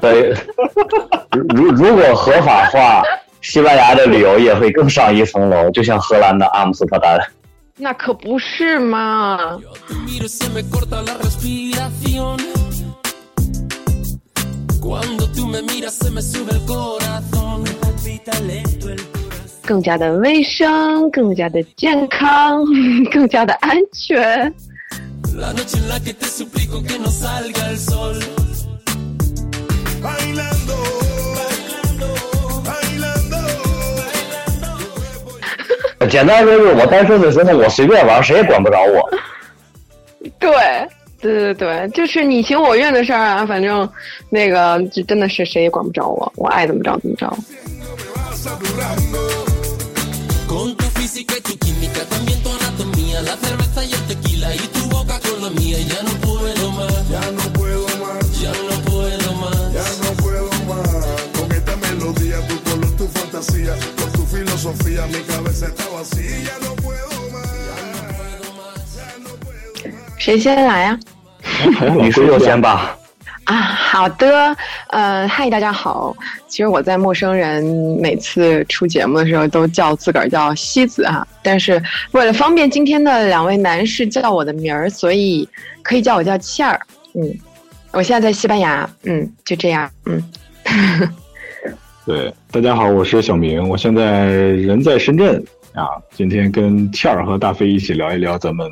对，如如果合法化，西班牙的旅游业会更上一层楼，就像荷兰的阿姆斯特丹。那可不是嘛！更加的卫生，更加的健康，更加的安全。简单说，就是我单身的时候，我随便玩，谁也管不着我。对，对对对，就是你情我愿的事儿啊，反正那个就真的是谁也管不着我，我爱怎么着怎么着。谁先来呀？女士优先吧。啊，好的。呃，嗨，大家好。其实我在陌生人每次出节目的时候都叫自个儿叫西子啊，但是为了方便今天的两位男士叫我的名儿，所以可以叫我叫倩儿。嗯，我现在在西班牙。嗯，就这样。嗯。对，大家好，我是小明，我现在人在深圳啊。今天跟倩儿和大飞一起聊一聊咱们。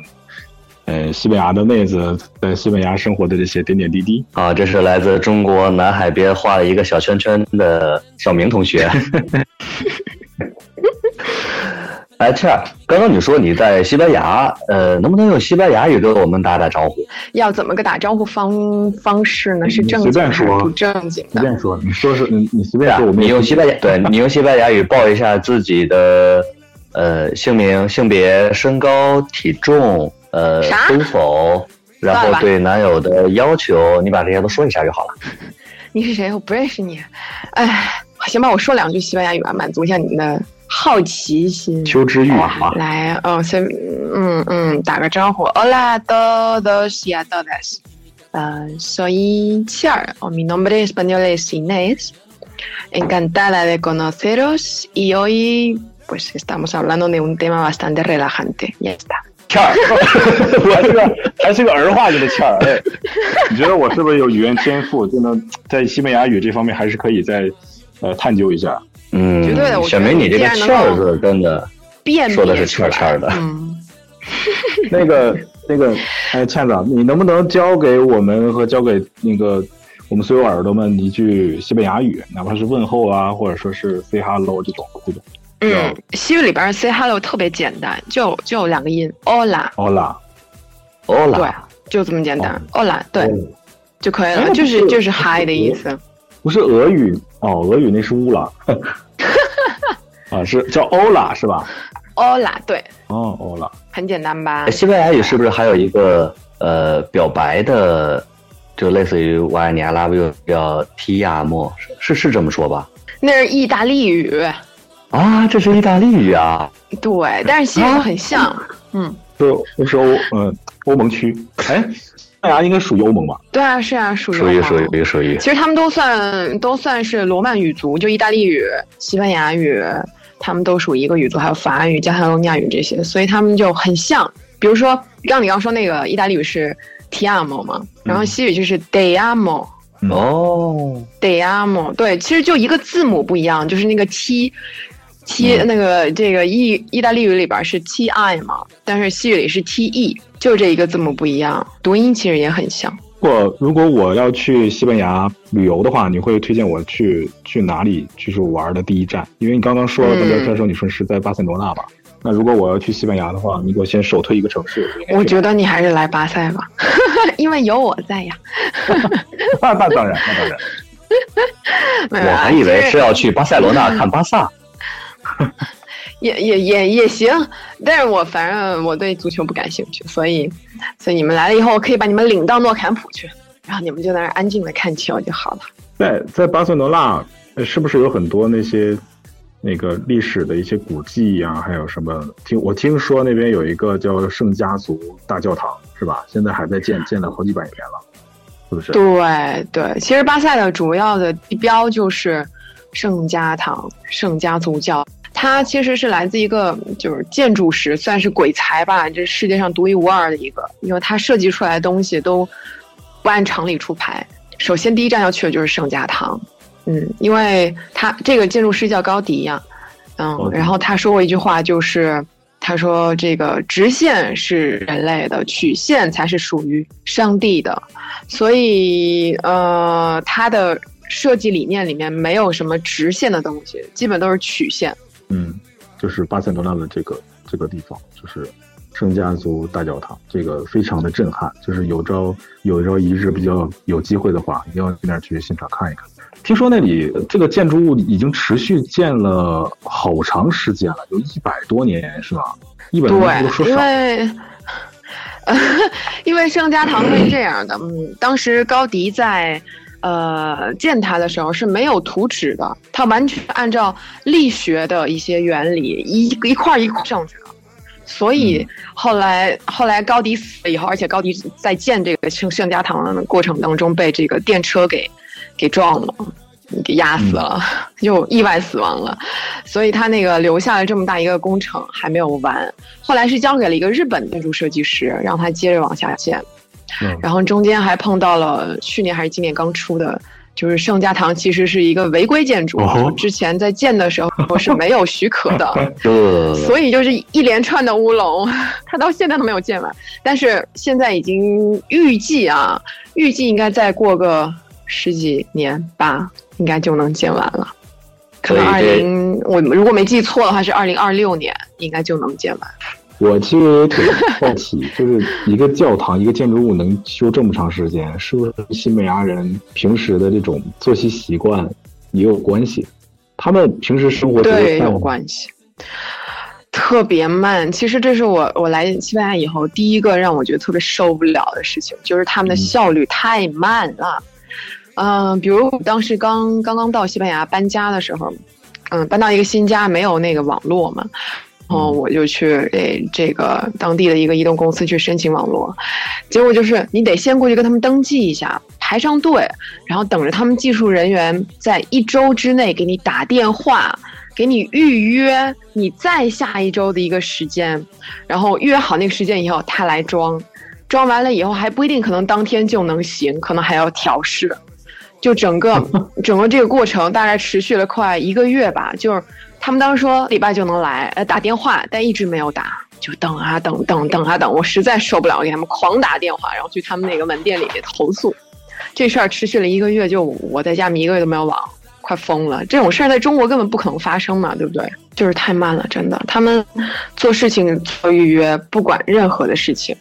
呃，西班牙的妹子在西班牙生活的这些点点滴滴啊，这是来自中国南海边画了一个小圈圈的小明同学。哎，倩儿，刚刚你说你在西班牙，呃，能不能用西班牙语跟我们打打招呼？要怎么个打招呼方方式呢？是正经还是不正经的？随便说，你说是，你你随便说。你用西班牙，对你用西班牙语报一下自己的呃姓名、性别、身高、体重。呃，都否？然后对男友的要求，你把这些都说一下就好了。你是谁？我不认识你。哎，行吧，我说两句西班牙语吧，满足一下你们的好奇心。求知欲嘛。来，哦，先，嗯嗯，打个招呼。Hola todos y a todas。呃，soy Char. Mi nombre español es Inés. Encantada de conoceros y hoy, pues, estamos hablando de un tema bastante relajante. Ya está. 欠儿，我是个还是个儿化音的欠儿。哎，你觉得我是不是有语言天赋，就能在西班牙语这方面还是可以再呃探究一下？嗯，绝对的。小明，你这个欠儿字真的说的是欠儿欠儿的。嗯，那个那个，哎，倩子，你能不能教给我们和教给那个我们所有耳朵们一句西班牙语，哪怕是问候啊，或者说是 say hello 这种这种？嗯，西语里边 say hello 特别简单，就就两个音，hola，hola，对，就这么简单，hola，对，就可以了，就是就是 hi 的意思。不是俄语哦，俄语那是乌拉，啊，是叫 hola 是吧？hola，对，哦，hola，很简单吧？西班牙语是不是还有一个呃表白的，就类似于我爱你，I love you，叫 ti amo，是是这么说吧？那是意大利语。啊，这是意大利语啊！对，但是西语很像，嗯，是是欧，嗯，欧盟区。哎，牙应该属于欧盟吧？对啊，是啊，属于属于属于属于。其实他们都算都算是罗曼语族，就意大利语、西班牙语，他们都属于一个语族，还有法语、加泰罗尼亚语这些，所以他们就很像。比如说，刚你刚说那个意大利语是 ti amo 嘛，然后西语就是 de amo。哦，de amo，对，其实就一个字母不一样，就是那个 t。t 那个这个意意大利语里边是 T I 嘛，但是西语里是 T E，就这一个字母不一样，读音其实也很像。我如果我要去西班牙旅游的话，你会推荐我去去哪里？就是玩的第一站？因为你刚刚说刚才说你说是在巴塞罗那吧？那如果我要去西班牙的话，你给我先首推一个城市。我觉得你还是来巴塞吧，因为有我在呀。那那当然，那当然。我还以为是要去巴塞罗那看巴萨。也也也也行，但是我反正我对足球不感兴趣，所以所以你们来了以后，我可以把你们领到诺坎普去，然后你们就在那儿安静的看球就好了。在在巴塞罗那，是不是有很多那些那个历史的一些古迹啊？还有什么？听我听说那边有一个叫圣家族大教堂，是吧？现在还在建，建了好几百年了。是不是？对对，其实巴塞的主要的地标就是圣家堂、圣家族教。它其实是来自一个就是建筑师，算是鬼才吧，这世界上独一无二的一个，因为他设计出来的东西都不按常理出牌。首先，第一站要去的就是圣家堂，嗯，因为他这个建筑师叫高迪呀，嗯，然后他说过一句话，就是他说这个直线是人类的，曲线才是属于上帝的，所以呃，他的设计理念里面没有什么直线的东西，基本都是曲线。嗯，就是巴塞罗那的这个这个地方，就是圣家族大教堂，这个非常的震撼。就是有朝有朝一日比较有机会的话，一定要去那儿去现场看一看。听说那里这个建筑物已经持续建了好长时间了，有一百多年，是吧？一百多年说少。因为，因为圣家堂是这样的，嗯，当时高迪在。呃，建它的时候是没有图纸的，它完全按照力学的一些原理一一块一块上去的，所以后来后来高迪死了以后，而且高迪在建这个圣圣家堂的过程当中被这个电车给给撞了，给压死了，就意外死亡了，所以他那个留下了这么大一个工程还没有完，后来是交给了一个日本建筑设计师，让他接着往下建。然后中间还碰到了去年还是今年刚出的，就是圣家堂其实是一个违规建筑，之前在建的时候是没有许可的，所以就是一连串的乌龙，它到现在都没有建完。但是现在已经预计啊，预计应该再过个十几年吧，应该就能建完了。可能二零我如果没记错的话是二零二六年，应该就能建完。我其实也挺好奇，就是一个教堂、一个建筑物能修这么长时间，是不是西班牙人平时的这种作息习惯也有关系？他们平时生活对有关系，特别慢。其实这是我我来西班牙以后第一个让我觉得特别受不了的事情，就是他们的效率太慢了。嗯，比如当时刚刚刚到西班牙搬家的时候，嗯，搬到一个新家，没有那个网络嘛。然后我就去给这个当地的一个移动公司去申请网络，结果就是你得先过去跟他们登记一下，排上队，然后等着他们技术人员在一周之内给你打电话，给你预约你再下一周的一个时间，然后约好那个时间以后他来装，装完了以后还不一定可能当天就能行，可能还要调试，就整个 整个这个过程大概持续了快一个月吧，就是。他们当时说礼拜就能来，呃，打电话，但一直没有打，就等啊等，等等啊等，我实在受不了，给他们狂打电话，然后去他们那个门店里面投诉。这事儿持续了一个月，就我在家一个月都没有网，快疯了。这种事儿在中国根本不可能发生嘛，对不对？就是太慢了，真的。他们做事情做预约，不管任何的事情，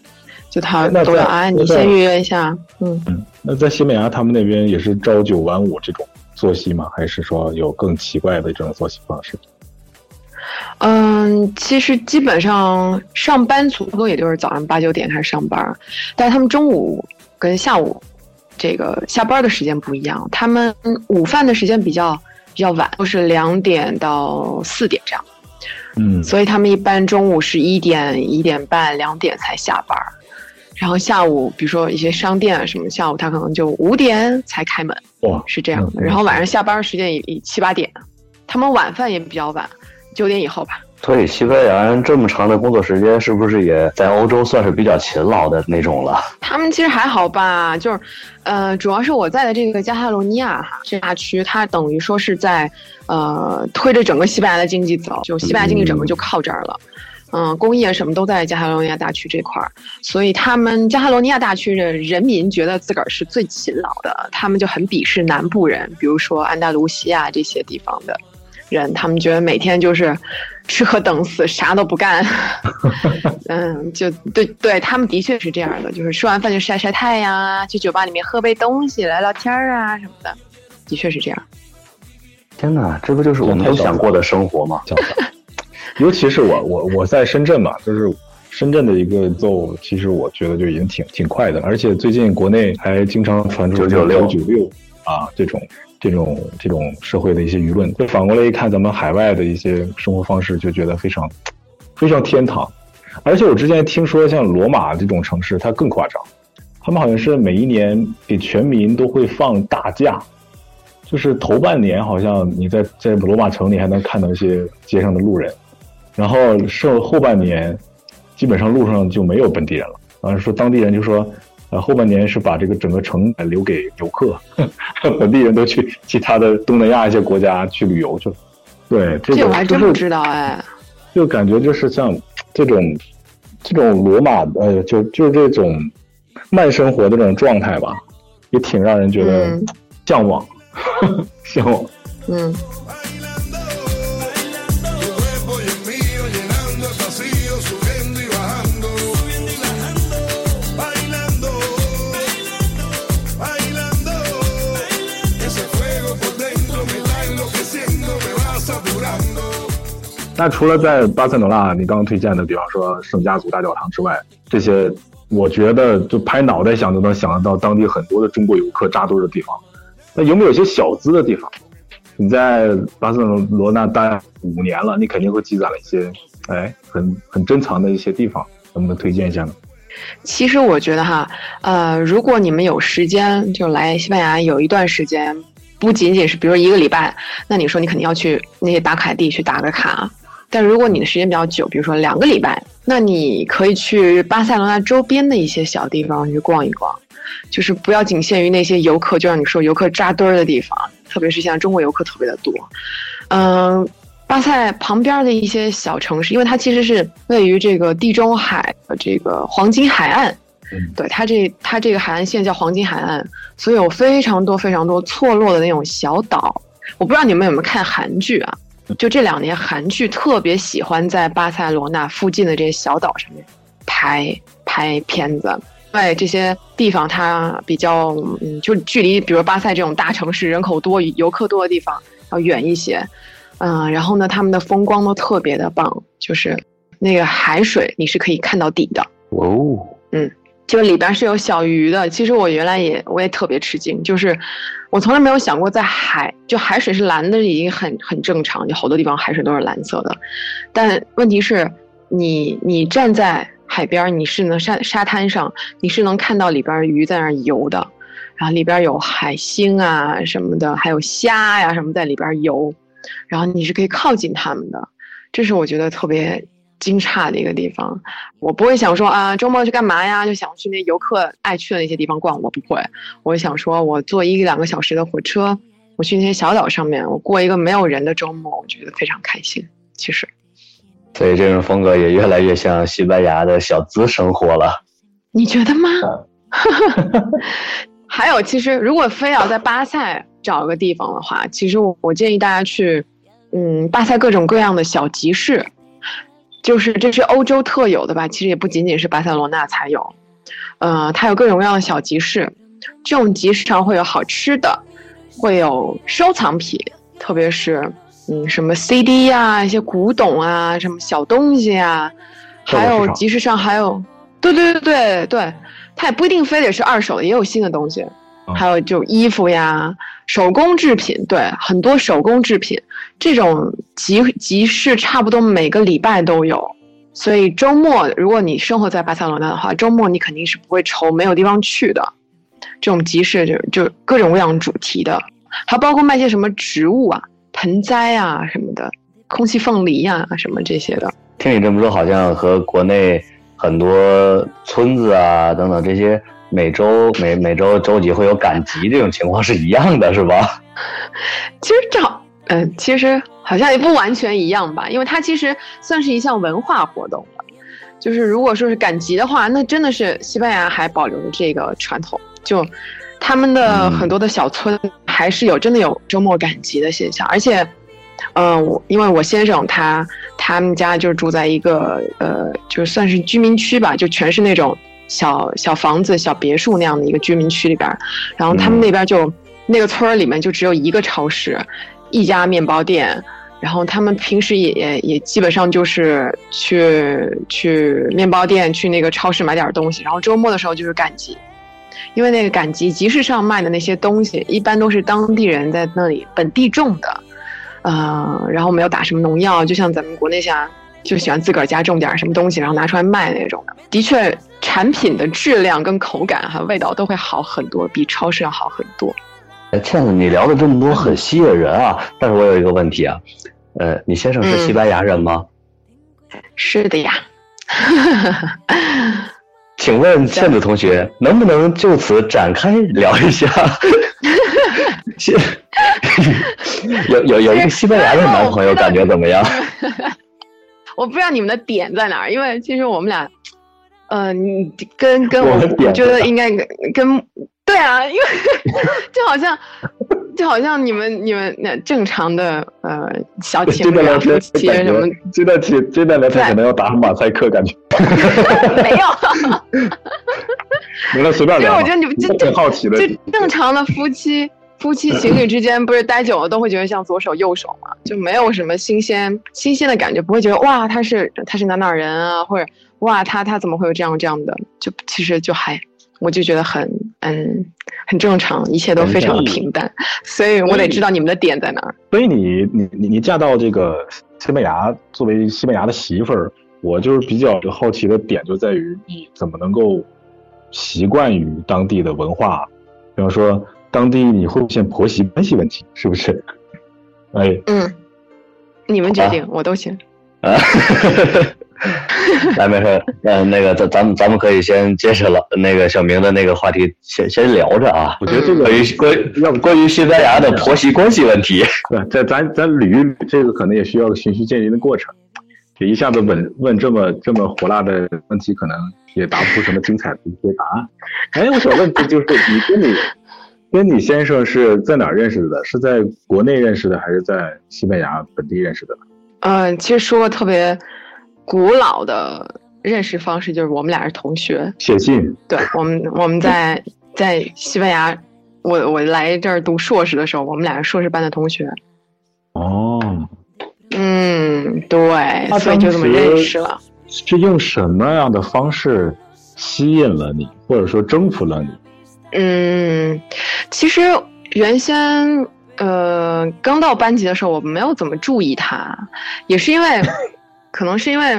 就他都要啊，你先预约一下，嗯嗯。那在西班牙，他们那边也是朝九晚五这种作息吗？还是说有更奇怪的这种作息方式？嗯，其实基本上上班族多也就是早上八九点开始上班，但是他们中午跟下午这个下班的时间不一样，他们午饭的时间比较比较晚，都是两点到四点这样。嗯，所以他们一般中午是一点一点半两点才下班，然后下午比如说一些商店啊什么，下午他可能就五点才开门。哇，是这样的。然后晚上下班时间也也七八点，他们晚饭也比较晚。九点以后吧。所以西班牙人这么长的工作时间，是不是也在欧洲算是比较勤劳的那种了？他们其实还好吧，就是，呃，主要是我在的这个加泰罗尼亚哈这大区，它等于说是在，呃，推着整个西班牙的经济走，就西班牙经济整个就靠这儿了，嗯，工业什么都在加泰罗尼亚大区这块儿，所以他们加泰罗尼亚大区的人民觉得自个儿是最勤劳的，他们就很鄙视南部人，比如说安达卢西亚这些地方的。人，他们觉得每天就是吃喝等死，啥都不干。嗯，就对对，他们的确是这样的，就是吃完饭就晒晒太阳啊，去酒吧里面喝杯东西，聊聊天啊什么的，的确是这样。天哪，这不就是我们都想过的生活吗？尤其是我，我我在深圳嘛，就是深圳的一个奏，其实我觉得就已经挺挺快的，而且最近国内还经常传出九九六九六啊这种。这种这种社会的一些舆论，就反过来一看，咱们海外的一些生活方式，就觉得非常非常天堂。而且我之前听说，像罗马这种城市，它更夸张，他们好像是每一年给全民都会放大假，就是头半年好像你在在罗马城里还能看到一些街上的路人，然后剩后半年基本上路上就没有本地人了。啊，说当地人就说，呃，后半年是把这个整个城留给游客，本地人都去其他的东南亚一些国家去旅游去了。对，这个我还真不知道哎。就感觉就是像这种这种罗马呃，就就是这种。慢生活的这种状态吧，也挺让人觉得向往，向往。嗯。那除了在巴塞罗那，你刚刚推荐的，比方说圣家族大教堂之外，这些。我觉得就拍脑袋想都能想得到当地很多的中国游客扎堆的地方。那有没有一些小资的地方？你在巴塞罗那待五年了，你肯定会积攒了一些，哎，很很珍藏的一些地方，能不能推荐一下呢？其实我觉得哈，呃，如果你们有时间，就来西班牙有一段时间，不仅仅是比如一个礼拜，那你说你肯定要去那些打卡地去打个卡。但如果你的时间比较久，比如说两个礼拜，那你可以去巴塞罗那周边的一些小地方去逛一逛，就是不要仅限于那些游客，就像你说游客扎堆儿的地方，特别是现在中国游客特别的多。嗯，巴塞旁边的一些小城市，因为它其实是位于这个地中海的这个黄金海岸，对它这它这个海岸线叫黄金海岸，所以有非常多非常多错落的那种小岛。我不知道你们有没有看韩剧啊？就这两年，韩剧特别喜欢在巴塞罗那附近的这些小岛上面拍拍片子。对这些地方，它比较嗯，就距离比如巴塞这种大城市、人口多、游客多的地方要远一些。嗯，然后呢，他们的风光都特别的棒，就是那个海水你是可以看到底的。哦，嗯。就里边是有小鱼的，其实我原来也我也特别吃惊，就是我从来没有想过在海就海水是蓝的已经很很正常，就好多地方海水都是蓝色的，但问题是，你你站在海边，你是能沙沙滩上，你是能看到里边鱼在那游的，然后里边有海星啊什么的，还有虾呀什么在里边游，然后你是可以靠近它们的，这是我觉得特别。惊诧的一个地方，我不会想说啊，周末去干嘛呀？就想去那游客爱去的那些地方逛。我不会，我想说，我坐一两个小时的火车，我去那些小岛上面，我过一个没有人的周末，我觉得非常开心。其实，所以这种风格也越来越像西班牙的小资生活了。你觉得吗？还有，其实如果非要在巴塞找个地方的话，其实我我建议大家去，嗯，巴塞各种各样的小集市。就是这是欧洲特有的吧？其实也不仅仅是巴塞罗那才有，呃，它有各种各样的小集市，这种集市上会有好吃的，会有收藏品，特别是嗯什么 CD 呀、一些古董啊、什么小东西啊，还有集市上还有，对对对对对，它也不一定非得是二手的，也有新的东西，还有就衣服呀。手工制品，对，很多手工制品，这种集集市差不多每个礼拜都有，所以周末如果你生活在巴塞罗那的话，周末你肯定是不会愁没有地方去的。这种集市就就各种各样主题的，还包括卖些什么植物啊、盆栽啊什么的，空气凤梨呀什么这些的。听你这么说，好像和国内很多村子啊等等这些。每周每每周周几会有赶集这种情况是一样的，是吧？其实这，嗯，其实好像也不完全一样吧，因为它其实算是一项文化活动了。就是如果说是赶集的话，那真的是西班牙还保留着这个传统，就他们的很多的小村还是有真的有周末赶集的现象。而且，嗯，我因为我先生他他们家就住在一个呃，就算是居民区吧，就全是那种。小小房子、小别墅那样的一个居民区里边，然后他们那边就那个村儿里面就只有一个超市，一家面包店，然后他们平时也也也基本上就是去去面包店、去那个超市买点东西，然后周末的时候就是赶集，因为那个赶集集市上卖的那些东西一般都是当地人在那里本地种的，呃，然后没有打什么农药，就像咱们国内像就喜欢自个儿家种点什么东西，然后拿出来卖那种的。的确，产品的质量跟口感哈味道都会好很多，比超市要好很多。哎，倩子，你聊的这么多很吸引人啊！但是我有一个问题啊，呃，你先生是西班牙人吗？是的呀。请问倩子同学，能不能就此展开聊一下？有有有一个西班牙的男朋友，感觉怎么样？我不知道你们的点在哪儿，因为其实我们俩，呃，跟跟我，我觉得应该跟对啊，因为 就好像就好像你们你们那正常的呃小情侣夫妻什么，这段题这段聊天可能要打马赛克，感觉 没有，没了随便聊。因为我觉得你们就挺好奇的，就正常的夫妻。夫妻情侣之间不是待久了都会觉得像左手右手嘛，就没有什么新鲜新鲜的感觉，不会觉得哇他是他是哪哪人啊，或者哇他他怎么会有这样这样的，就其实就还我就觉得很嗯很正常，一切都非常的平淡，所以我得知道你们的点在哪儿。所以你你你你嫁到这个西班牙，作为西班牙的媳妇儿，我就是比较好奇的点就在于你怎么能够习惯于当地的文化，比方说。当地你会出现婆媳关系问题，是不是？哎，嗯，你们决定，我都行。啊，来没事，嗯，那个咱咱们咱们可以先接着了那个小明的那个话题，先先聊着啊。我觉得这个关于关要关于西班牙的婆媳关系问题，对，这咱咱捋一捋，这个可能也需要循序渐进的过程。一下子问问这么这么火辣的问题，可能也答不出什么精彩的一些答案。哎，我想问的就是你跟你。跟你先生是在哪儿认识的？是在国内认识的，还是在西班牙本地认识的？嗯，其实说个特别古老的认识方式，就是我们俩是同学，写信。对，我们我们在在西班牙，我我来这儿读硕士的时候，我们俩是硕士班的同学。哦，嗯，对，所以就这么认识了。是用什么样的方式吸引了你，或者说征服了你？嗯，其实原先呃刚到班级的时候，我没有怎么注意他，也是因为，可能是因为，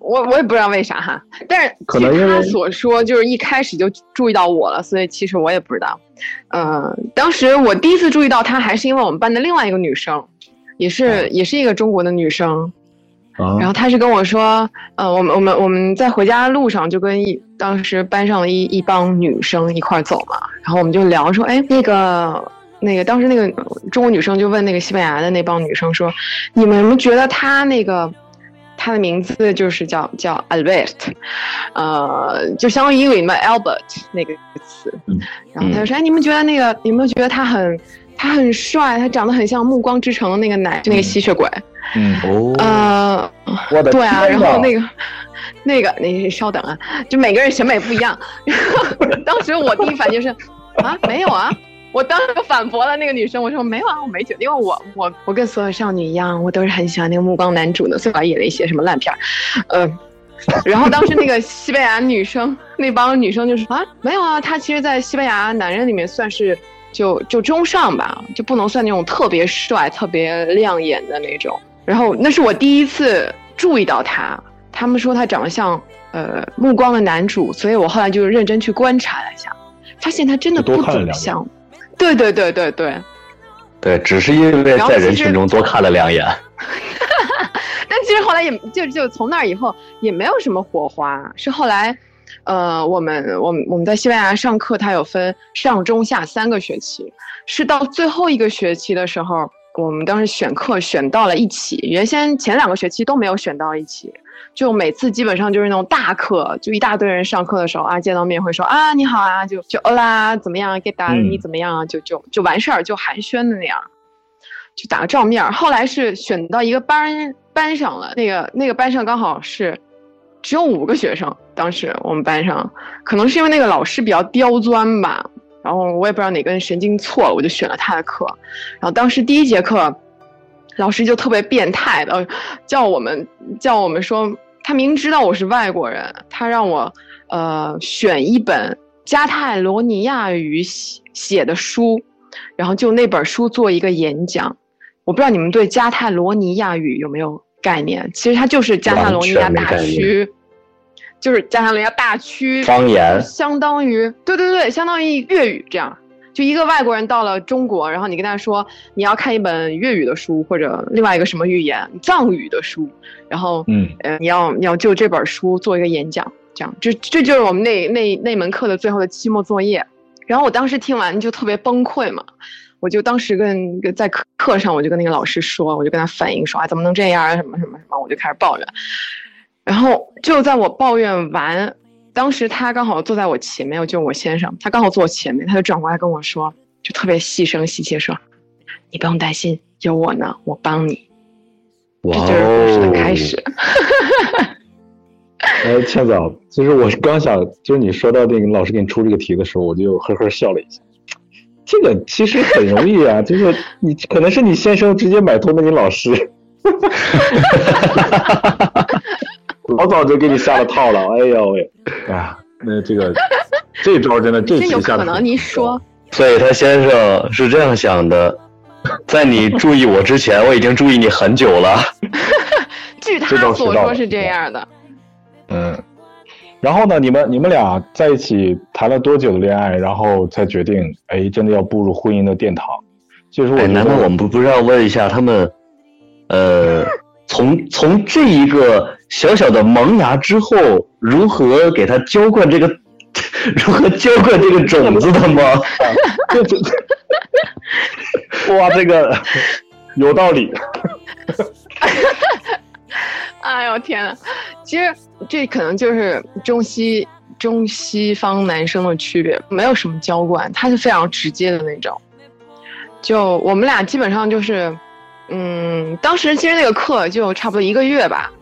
我我也不知道为啥哈，但是据他所说，就是一开始就注意到我了，所以其实我也不知道。嗯，当时我第一次注意到他，还是因为我们班的另外一个女生，也是也是一个中国的女生。然后他是跟我说，呃，我们我们我们在回家的路上就跟一当时班上的一一帮女生一块走嘛，然后我们就聊说，哎，那个那个当时那个中国女生就问那个西班牙的那帮女生说，你们觉得他那个他的名字就是叫叫 Albert，呃，就相当于英语里面 Albert 那个词，然后他就说，哎，你们觉得那个有没有觉得他很他很帅，他长得很像《暮光之城》的那个奶，就那个吸血鬼。嗯哦，呃，对啊，然后那个，那个，你稍等啊，就每个人审美不一样。当时我第一反应是，啊，没有啊，我当时反驳了那个女生，我说没有啊，我没觉得，因为我我我跟所有少女一样，我都是很喜欢那个暮光男主的，所以我演了一些什么烂片儿，呃，然后当时那个西班牙女生那帮女生就说啊，没有啊，他其实，在西班牙男人里面算是就就中上吧，就不能算那种特别帅、特别亮眼的那种。然后那是我第一次注意到他，他们说他长得像呃《暮光》的男主，所以我后来就认真去观察了一下，发现他真的不怎么像。对对对对对，对，只是因为在人群中多看了两眼。但其实后来也就就从那以后也没有什么火花，是后来，呃，我们我们我们在西班牙上课，它有分上中下三个学期，是到最后一个学期的时候。我们当时选课选到了一起，原先前两个学期都没有选到一起，就每次基本上就是那种大课，就一大堆人上课的时候啊，见到面会说啊你好啊，就就哦啦怎么样给打你怎么样啊，就就就完事儿就寒暄的那样，就打个照面。后来是选到一个班班上了，那个那个班上刚好是只有五个学生，当时我们班上可能是因为那个老师比较刁钻吧。然后我也不知道哪根神经错了，我就选了他的课。然后当时第一节课，老师就特别变态的叫我们叫我们说，他明知道我是外国人，他让我呃选一本加泰罗尼亚语写写的书，然后就那本书做一个演讲。我不知道你们对加泰罗尼亚语有没有概念，其实它就是加泰罗尼亚大区，就是加泰罗尼亚大区方言，相当于对对对，相当于粤语这样。就一个外国人到了中国，然后你跟他说你要看一本粤语的书或者另外一个什么语言藏语的书，然后嗯呃你要你要就这本书做一个演讲，这样这这就是我们那那那门课的最后的期末作业。然后我当时听完就特别崩溃嘛，我就当时跟在课课上我就跟那个老师说，我就跟他反映说啊怎么能这样啊什么什么什么，我就开始抱怨。然后就在我抱怨完，当时他刚好坐在我前面，就我先生，他刚好坐我前面，他就转过来跟我说，就特别细声细气说：“你不用担心，有我呢，我帮你。”这就是故事的开始。哎，倩子，其实我刚想，就是你说到那个老师给你出这个题的时候，我就呵呵笑了一下。这个其实很容易啊，就是你可能是你先生直接买通了你老师，老早就给你下了套了。哎呦喂，哎呀，那这个这招真的这题下的可能你说，所以他先生是这样想的，在你注意我之前，我已经注意你很久了。据他所说是这样的。嗯，然后呢？你们你们俩在一起谈了多久的恋爱，然后才决定哎，真的要步入婚姻的殿堂？就是我难道我们不不是要问一下他们，呃，从从这一个小小的萌芽之后，如何给他浇灌这个，如何浇灌这个种子的吗？哇，这个有道理。哎呦天呐，其实这可能就是中西中西方男生的区别，没有什么浇灌，他是非常直接的那种。就我们俩基本上就是，嗯，当时其实那个课就差不多一个月吧，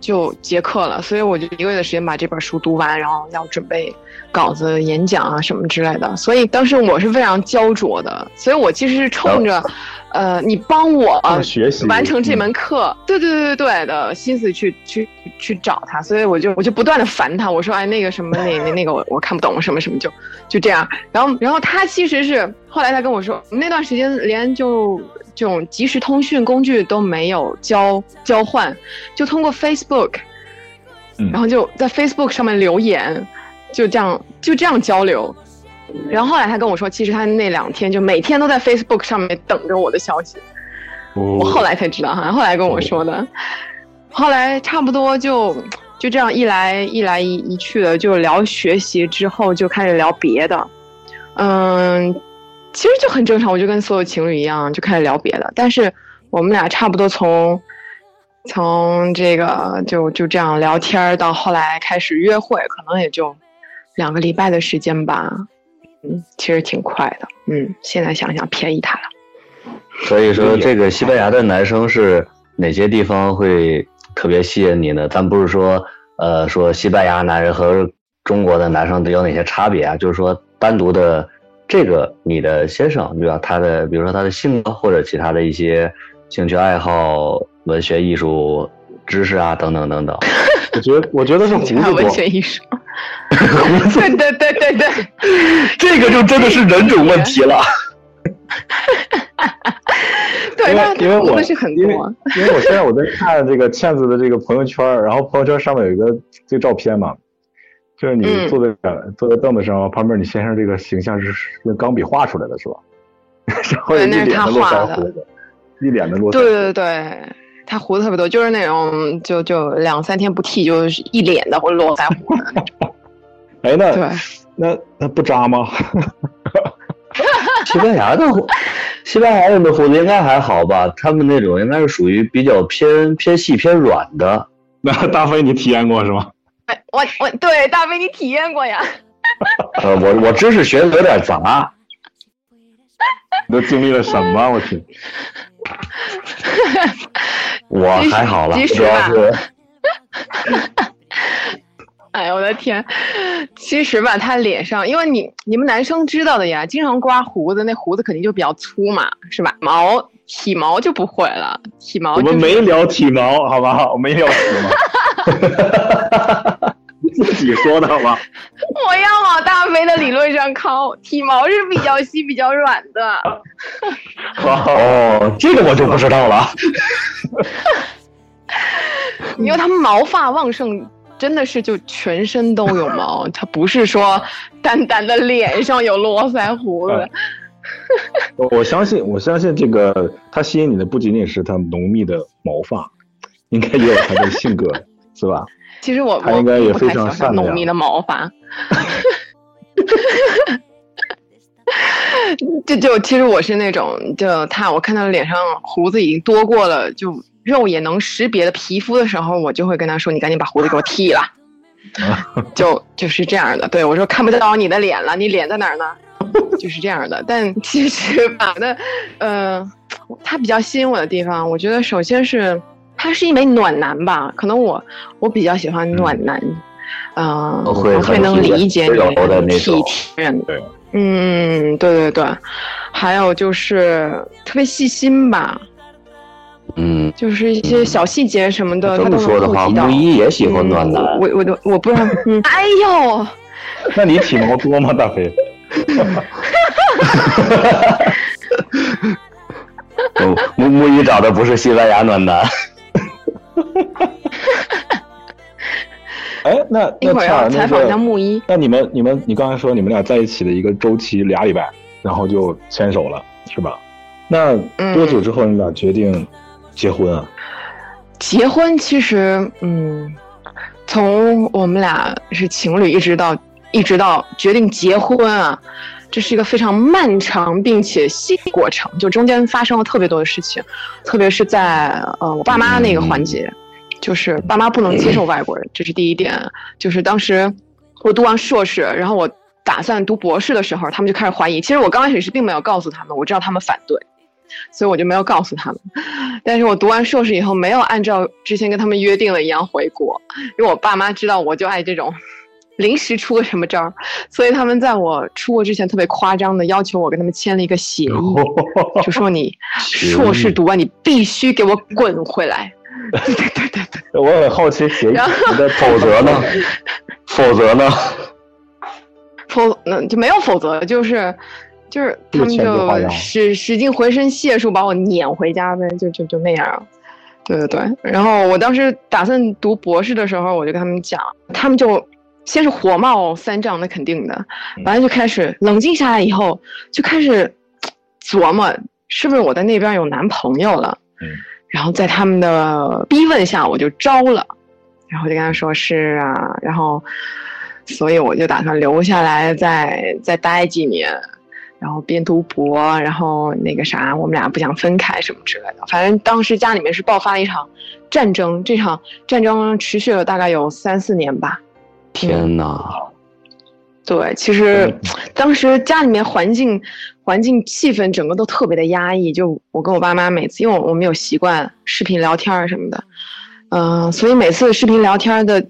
就结课了，所以我就一个月的时间把这本书读完，然后要准备稿子、演讲啊什么之类的。所以当时我是非常焦灼的，所以我其实是冲着。呃，你帮我学习完成这门课，对对对对对的心思去去去找他，所以我就我就不断的烦他，我说哎那个什么那那那个我我看不懂什么什么就就这样，然后然后他其实是后来他跟我说，那段时间连就这种即时通讯工具都没有交交换，就通过 Facebook，然后就在 Facebook 上面留言，就这样就这样交流。然后后来他跟我说，其实他那两天就每天都在 Facebook 上面等着我的消息。我后来才知道哈，后来跟我说的。后来差不多就就这样一来一来一一去的，就聊学习之后就开始聊别的。嗯，其实就很正常，我就跟所有情侣一样，就开始聊别的。但是我们俩差不多从从这个就就这样聊天到后来开始约会，可能也就两个礼拜的时间吧。嗯，其实挺快的。嗯，现在想想便宜他了。所以说，这个西班牙的男生是哪些地方会特别吸引你呢？咱不是说，呃，说西班牙男人和中国的男生都有哪些差别啊？就是说，单独的这个你的先生，对吧？他的，比如说他的性格或者其他的一些兴趣爱好、文学艺术知识啊，等等等等。我觉得，我觉得是胡子多。文学艺术。对对对对对，这个就真的是人种问题了。对，因为因为我是很多，因为我现在我在看这个倩子的这个朋友圈，然后朋友圈上面有一个这个照片嘛，就是你坐在坐在凳子上，旁边你先生这个形象是用钢笔画出来的，是吧？然后一脸的络腮胡子，一脸的络腮。对对对。他胡子特别多，就是那种就就两三天不剃，就是一脸的或络腮胡。哎，那对，那那不扎吗？西班牙的胡，西班牙人的胡子应该还好吧？他们那种应该是属于比较偏偏细偏软的。那大飞你体验过是吗？哎，我我对大飞你体验过呀。呃，我我知识学的有点杂。你 都经历了什么？我去。我还好了，主要是。哎呀，我的天！其实吧，他脸上，因为你你们男生知道的呀，经常刮胡子，那胡子肯定就比较粗嘛，是吧？毛体毛就不会了，体毛。我们没聊体毛，好吧？我没聊体毛。自己说的好吗？我要往大飞的理论上靠，体毛是比较细、比较软的。哦，这个我就不知道了。因为他们毛发旺盛，真的是就全身都有毛，他不是说单单的脸上有络腮胡子。我相信，我相信这个他吸引你的不仅仅是他浓密的毛发，应该也有他的性格，是吧？其实我他应该也非常善浓密的毛发。就就其实我是那种，就他我看他脸上胡子已经多过了，就肉眼能识别的皮肤的时候，我就会跟他说：“你赶紧把胡子给我剃了。”就就是这样的。对我说：“看不到你的脸了，你脸在哪儿呢？” 就是这样的。但其实吧，那，呃，他比较吸引我的地方，我觉得首先是他是一枚暖男吧。可能我我比较喜欢暖男，嗯，会会能理解你的体贴人。嗯，对对对，还有就是特别细心吧，嗯，就是一些小细节什么的，这么说的话，木一也喜欢暖男。我我我我不知道，哎呦，那你体毛多吗，大飞？木木一找的不是西班牙暖男。哎，那一会儿要采访一下木一。那你们、你们、你刚才说你们俩在一起的一个周期俩礼拜，然后就牵手了，是吧？那多久之后你俩决定结婚啊？结婚其实，嗯，从我们俩是情侣，一直到一直到决定结婚啊，这是一个非常漫长并且细过程，就中间发生了特别多的事情，特别是在呃我爸妈那个环节。就是爸妈不能接受外国人，这是第一点。就是当时我读完硕士，然后我打算读博士的时候，他们就开始怀疑。其实我刚开始是并没有告诉他们，我知道他们反对，所以我就没有告诉他们。但是我读完硕士以后，没有按照之前跟他们约定的一样回国，因为我爸妈知道我就爱这种临时出个什么招，所以他们在我出国之前特别夸张的要求我跟他们签了一个协议，就说你硕士读完，你必须给我滚回来。对对对对对，我很好奇协议 的否则呢？否则呢？否那就没有否则，就是就是他们就使使尽浑身解数把我撵回家呗，就就就那样。对对对，然后我当时打算读博士的时候，我就跟他们讲，他们就先是火冒三丈，那肯定的，完了就开始冷静下来以后，就开始琢磨是不是我在那边有男朋友了。嗯。然后在他们的逼问下，我就招了，然后就跟他说是啊，然后，所以我就打算留下来再再待几年，然后边读博，然后那个啥，我们俩不想分开什么之类的。反正当时家里面是爆发了一场战争，这场战争持续了大概有三四年吧。天哪！对，其实当时家里面环境、环境气氛整个都特别的压抑。就我跟我爸妈每次，因为我我们有习惯视频聊天什么的，嗯，所以每次视频聊天的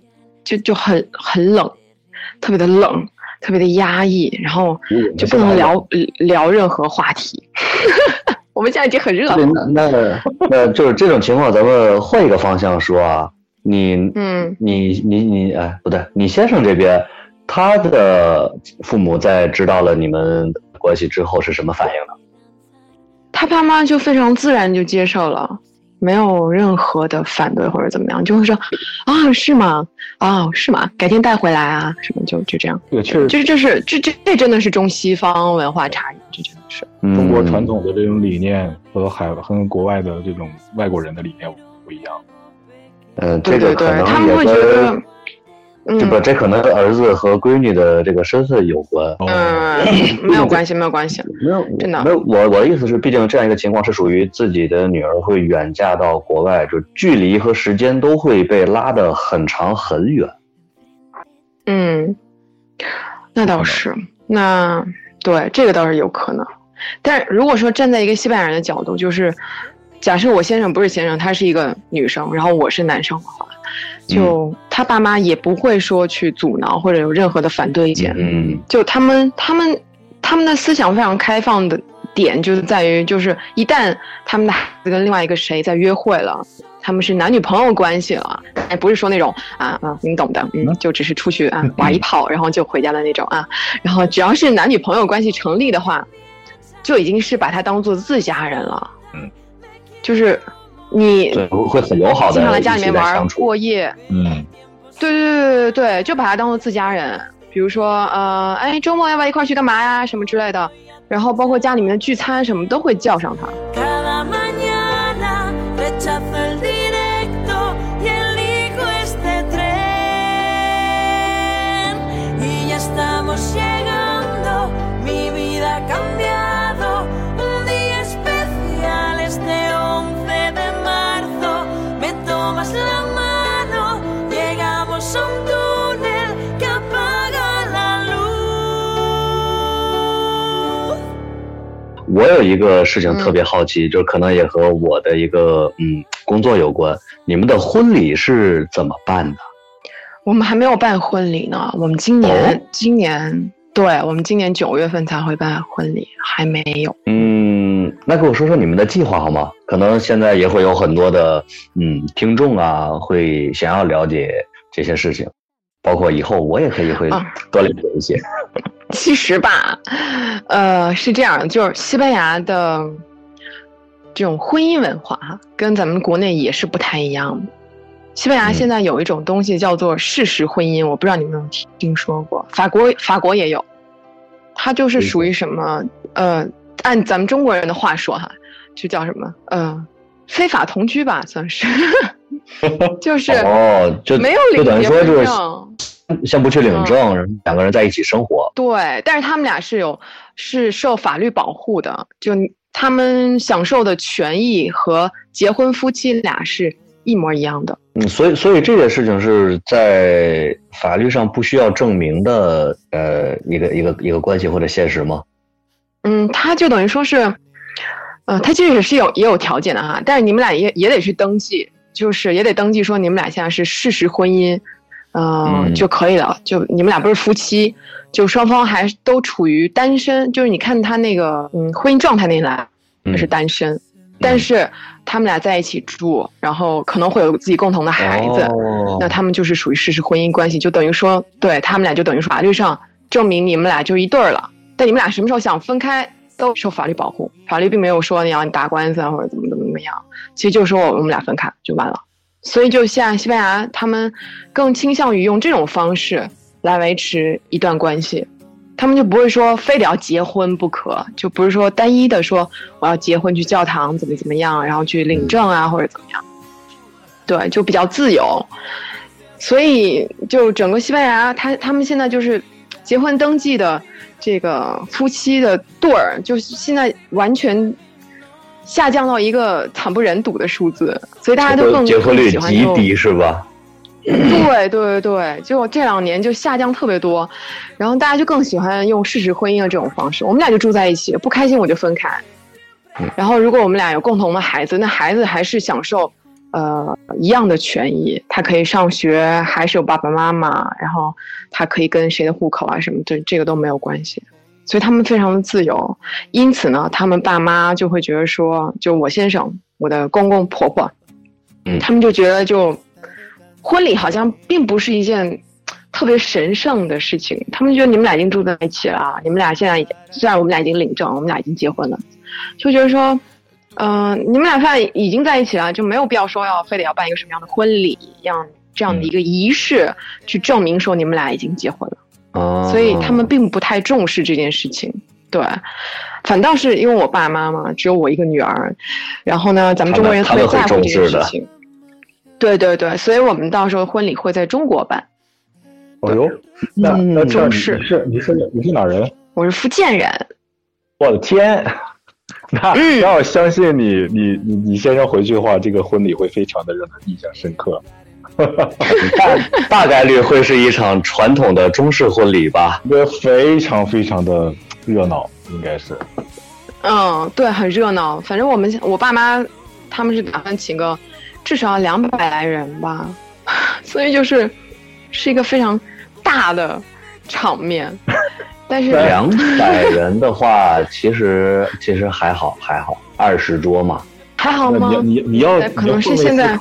就就很很冷，特别的冷，特别的压抑，然后就不能聊聊任何话题。我们现在已经很热了。那那那就是这种情况，咱们换一个方向说啊，你嗯，你你你哎，不对，你先生这边。他的父母在知道了你们关系之后是什么反应呢？他爸妈就非常自然就接受了，没有任何的反对或者怎么样，就会说啊是吗？啊是吗？改天带回来啊什么就就这样。对，确实，就是就是这这这真的是中西方文化差异，这真的是中国传统的这种理念和海和国外的这种外国人的理念不一样。嗯，对对对，他们会觉得。这不，这可能儿子和闺女的这个身份有关。嗯，没有关系，没有关系，没有，真的没有。我我的意思是，毕竟这样一个情况是属于自己的女儿会远嫁到国外，就距离和时间都会被拉得很长很远。嗯，那倒是，那对这个倒是有可能。但如果说站在一个西班牙人的角度，就是假设我先生不是先生，他是一个女生，然后我是男生的话。就他爸妈也不会说去阻挠或者有任何的反对意见，嗯，就他们他们他们的思想非常开放的点就是在于，就是一旦他们的孩子跟另外一个谁在约会了，他们是男女朋友关系了，哎，不是说那种啊啊，你懂的，嗯，就只是出去啊玩一炮，然后就回家的那种啊，然后只要是男女朋友关系成立的话，就已经是把他当做自家人了，嗯，就是。你会很友好的经常来家里面玩过夜，嗯，对对对对对，就把他当做自家人。比如说，呃，哎，周末要不要一块去干嘛呀？什么之类的。然后包括家里面的聚餐什么都会叫上他。我有一个事情特别好奇，就是可能也和我的一个嗯工作有关。你们的婚礼是怎么办的？我们还没有办婚礼呢。我们今年今年对我们今年九月份才会办婚礼，还没有。嗯，那给我说说你们的计划好吗？可能现在也会有很多的嗯听众啊，会想要了解这些事情，包括以后我也可以会多了解一些。其实吧，呃，是这样，就是西班牙的这种婚姻文化哈，跟咱们国内也是不太一样的。西班牙现在有一种东西叫做事实婚姻，我不知道你们有没有听说过。法国法国也有，它就是属于什么？呃，按咱们中国人的话说哈，就叫什么？呃，非法同居吧，算是。就是哦，就没有领结婚证。先不去领证，两个人在一起生活。对，但是他们俩是有是受法律保护的，就他们享受的权益和结婚夫妻俩是一模一样的。嗯，所以所以这件事情是在法律上不需要证明的，呃，一个一个一个关系或者现实吗？嗯，他就等于说是，呃，他其实也是有也有条件的哈，但是你们俩也也得去登记，就是也得登记说你们俩现在是事实婚姻。嗯，就可以了。就你们俩不是夫妻，就双方还都处于单身。就是你看他那个嗯婚姻状态那栏，他是单身，但是他们俩在一起住，然后可能会有自己共同的孩子，那他们就是属于事实婚姻关系，就等于说，对他们俩就等于说法律上证明你们俩就一对儿了。但你们俩什么时候想分开，都受法律保护，法律并没有说你要你打官司啊或者怎么怎么怎么样，其实就是说我们俩分开就完了。所以，就像西班牙，他们更倾向于用这种方式来维持一段关系，他们就不会说非得要结婚不可，就不是说单一的说我要结婚去教堂怎么怎么样，然后去领证啊或者怎么样，对，就比较自由。所以，就整个西班牙，他他们现在就是结婚登记的这个夫妻的对儿，就是现在完全。下降到一个惨不忍睹的数字，所以大家都更结婚率极低，是吧？对对对，就这两年就下降特别多，然后大家就更喜欢用事实婚姻的这种方式。我们俩就住在一起，不开心我就分开。然后如果我们俩有共同的孩子，那孩子还是享受呃一样的权益，他可以上学，还是有爸爸妈妈，然后他可以跟谁的户口啊什么，这这个都没有关系。所以他们非常的自由，因此呢，他们爸妈就会觉得说，就我先生，我的公公婆婆，嗯，他们就觉得就婚礼好像并不是一件特别神圣的事情。他们觉得你们俩已经住在一起了，你们俩现在已经虽然我们俩已经领证，我们俩已经结婚了，就觉得说，嗯，你们俩现在已经在一起了，就没有必要说要非得要办一个什么样的婚礼，样这样的一个仪式去证明说你们俩已经结婚了。所以他们并不太重视这件事情，对，反倒是因为我爸妈嘛，只有我一个女儿，然后呢，咱们中国人特别在乎这件事情，对对对，所以我们到时候婚礼会在中国办。哦呦，那那这是是你是你是哪人？我是福建人。我的天，那那我相信你你你你先生回去的话，这个婚礼会非常的让他印象深刻。大 大概率会是一场传统的中式婚礼吧，应该非常非常的热闹，应该是。嗯，对，很热闹。反正我们我爸妈他们是打算请个至少两百来人吧，所以就是是一个非常大的场面。但是两百人的话，其实其实还好还好，二十桌嘛，还好吗？你你你要可能是现在。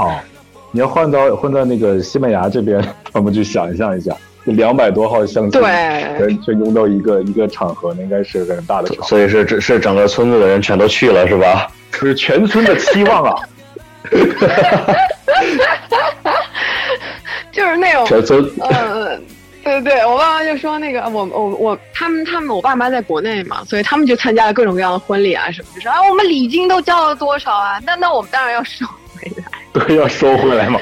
你要换到换到那个西班牙这边，我们去想象一下，两百多号相亲，对全拥到一个一个场合，那应该是个很大的场。所以是是整个村子的人全都去了，是吧？是全村的期望啊！就是那种呃。对对对，我爸妈就说那个我我我他们他们我爸妈在国内嘛，所以他们就参加了各种各样的婚礼啊什么，就说啊我们礼金都交了多少啊？那那我们当然要收回来，对，要收回来嘛。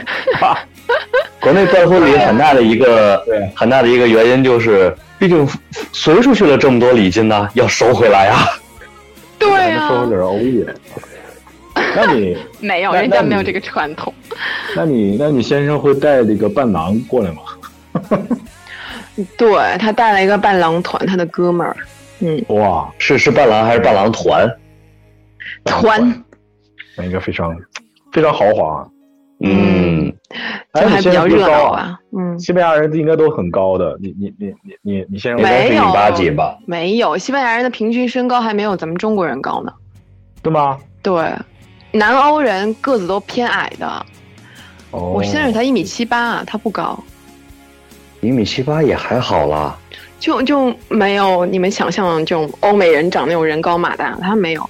国内办婚礼很大的一个 对很大的一个原因就是，毕竟随出去了这么多礼金呢，要收回来呀。对呀，收点欧耶。那你 没有，人家没有这个传统。那你那你先生会带这个伴郎过来吗？对他带了一个伴郎团，他的哥们儿，嗯，哇，是是伴郎还是伴郎团？团，那应该非常非常豪华，嗯，就还比较热闹啊，嗯，西班牙人应该都很高的，你你你你你你先生没有。八几吧？没有，西班牙人的平均身高还没有咱们中国人高呢，对吗？对，南欧人个子都偏矮的，哦，我先生才一米七八啊，他不高。一米七八也还好啦，就就没有你们想象这种欧美人长那种人高马大，他没有。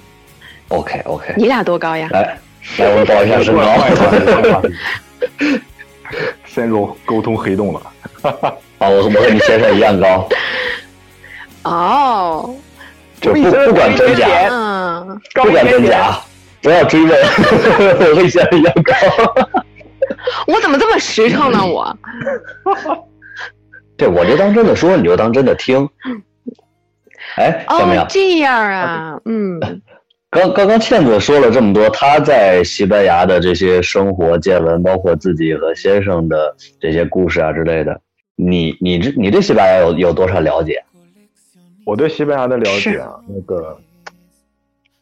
OK OK，你俩多高呀？来，来，我们报一下身高。陷入 沟通黑洞了。啊，我我和你先生一样高。哦，就不不管真假，嗯，不管真假，不要追问。我和你先生一样高。我怎么这么实诚呢？我，对，我就当真的说，你就当真的听。哎，怎么样？这样啊，嗯。刚刚刚倩子说了这么多，她在西班牙的这些生活见闻，包括自己和先生的这些故事啊之类的。你你这你对西班牙有有多少了解？我对西班牙的了解啊，那个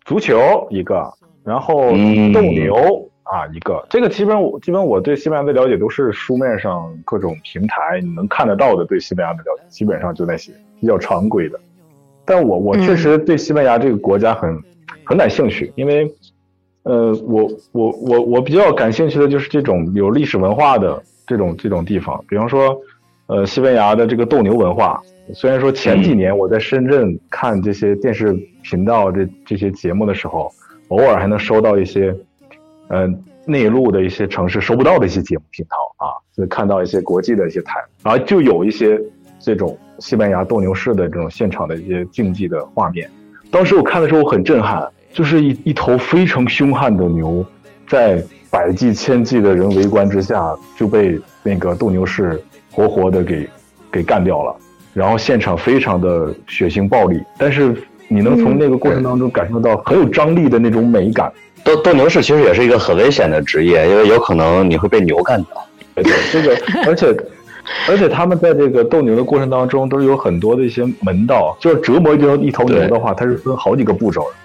足球一个，然后斗牛。啊，一个这个基本我基本我对西班牙的了解都是书面上各种平台你能看得到的对西班牙的了解，基本上就那些比较常规的。但我我确实对西班牙这个国家很很感兴趣，因为呃，我我我我比较感兴趣的就是这种有历史文化的这种这种地方，比方说呃西班牙的这个斗牛文化。虽然说前几年我在深圳看这些电视频道这这些节目的时候，偶尔还能收到一些。呃，内陆的一些城市收不到的一些节目频道啊，就看到一些国际的一些台，然后就有一些这种西班牙斗牛士的这种现场的一些竞技的画面。当时我看的时候我很震撼，就是一一头非常凶悍的牛，在百计千计的人围观之下就被那个斗牛士活活的给给干掉了，然后现场非常的血腥暴力，但是你能从那个过程当中感受到很有张力的那种美感。斗斗牛士其实也是一个很危险的职业，因为有可能你会被牛干掉。对，这个而且而且他们在这个斗牛的过程当中，都是有很多的一些门道。就是折磨一头一头牛的话，它是分好几个步骤的。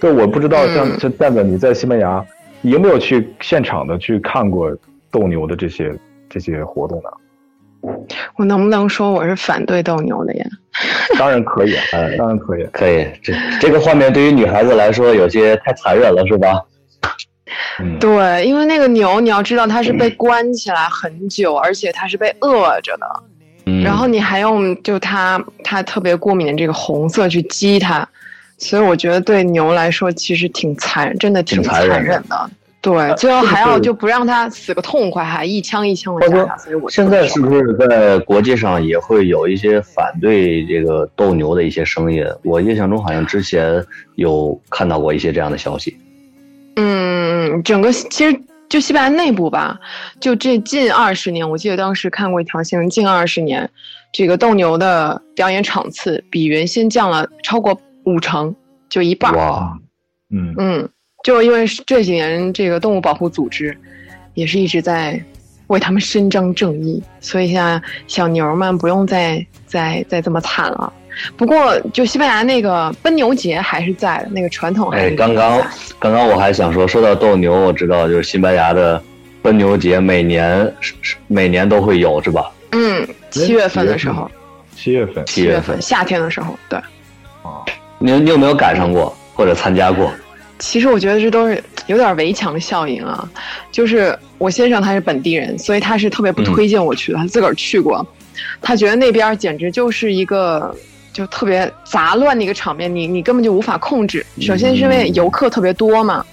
对，我不知道像像蛋子你在西班牙，你有没有去现场的去看过斗牛的这些这些活动呢？我能不能说我是反对斗牛的呀？当然可以，呃，当然可以，可以。这这个画面对于女孩子来说有些太残忍了，是吧？对，因为那个牛，你要知道它是被关起来很久，而且它是被饿着的。嗯。然后你还用就它它特别过敏的这个红色去激它，所以我觉得对牛来说其实挺残，真的挺残忍的。对，最后还要就不让它死个痛快，还一枪一枪的打他。所以我现在是不是在国际上也会有一些反对这个斗牛的一些声音？我印象中好像之前有看到过一些这样的消息。嗯，整个其实就西班牙内部吧，就这近二十年，我记得当时看过一条新闻，近二十年，这个斗牛的表演场次比原先降了超过五成，就一半。哇，嗯嗯。就因为这几年，这个动物保护组织也是一直在为他们伸张正义，所以现在小牛们不用再再再这么惨了。不过，就西班牙那个奔牛节还是在的，那个传统还是在。刚刚刚刚我还想说，说到斗牛，我知道就是西班牙的奔牛节，每年每年都会有，是吧？嗯，七月份的时候。七月份。七月份，夏天的时候，对。啊，你你有没有赶上过或者参加过？其实我觉得这都是有点围墙效应啊，就是我先生他是本地人，所以他是特别不推荐我去的，他自个儿去过，他觉得那边简直就是一个就特别杂乱的一个场面，你你根本就无法控制。首先是因为游客特别多嘛，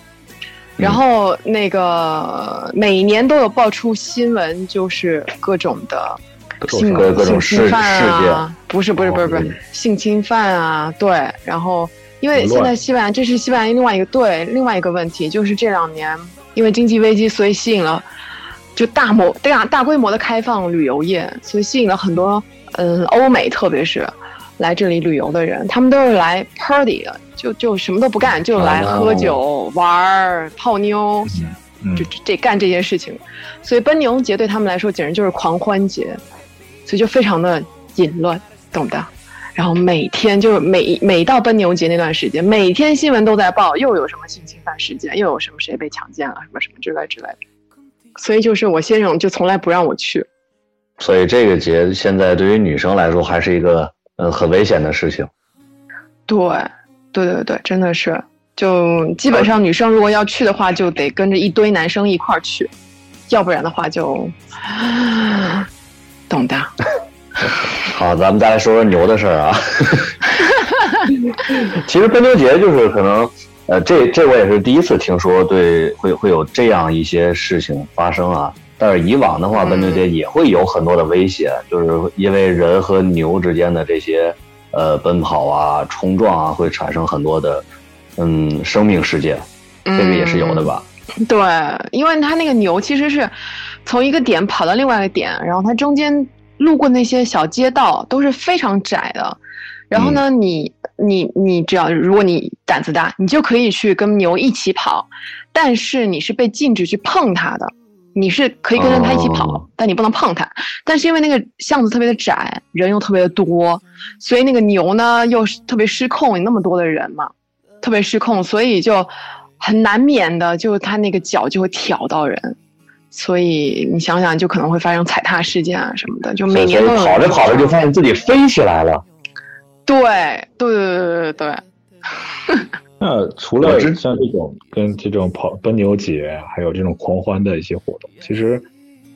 然后那个每年都有爆出新闻，就是各种的性性侵犯啊，不是不是不是不是性侵犯啊，对。然后因为现在西班牙，这是西班牙另外一个对另外一个问题，就是这两年因为经济危机，所以吸引了就大模大大规模的开放旅游业，所以吸引了很多嗯欧美特别是来这里旅游的人，他们都是来 party 的。就就什么都不干，就来喝酒、玩儿、泡妞，就这干这些事情。所以奔牛节对他们来说简直就是狂欢节，所以就非常的淫乱，懂的。然后每天就是每每到奔牛节那段时间，每天新闻都在报，又有什么性侵犯事件，又有什么谁被强奸了，什么什么之类之类的。所以就是我先生就从来不让我去。所以这个节现在对于女生来说还是一个呃很危险的事情。对。对对对，真的是，就基本上女生如果要去的话，就得跟着一堆男生一块儿去，要不然的话就，懂的。好，咱们再来说说牛的事儿啊。其实奔牛节就是可能，呃，这这我也是第一次听说，对，会会有这样一些事情发生啊。但是以往的话，奔牛节也会有很多的危险，就是因为人和牛之间的这些。呃，奔跑啊，冲撞啊，会产生很多的，嗯，生命事件，这个也是有的吧？对，因为它那个牛其实是从一个点跑到另外一个点，然后它中间路过那些小街道都是非常窄的，然后呢，你你你只要如果你胆子大，你就可以去跟牛一起跑，但是你是被禁止去碰它的。你是可以跟着他一起跑，但你不能碰他。但是因为那个巷子特别的窄，人又特别的多，所以那个牛呢又特别失控，那么多的人嘛，特别失控，所以就很难免的，就他那个脚就会挑到人，所以你想想，就可能会发生踩踏事件啊什么的。就每年都跑着跑着就发现自己飞起来了。对对对对对对。那除了像这种跟这种跑奔牛节，还有这种狂欢的一些活动，其实，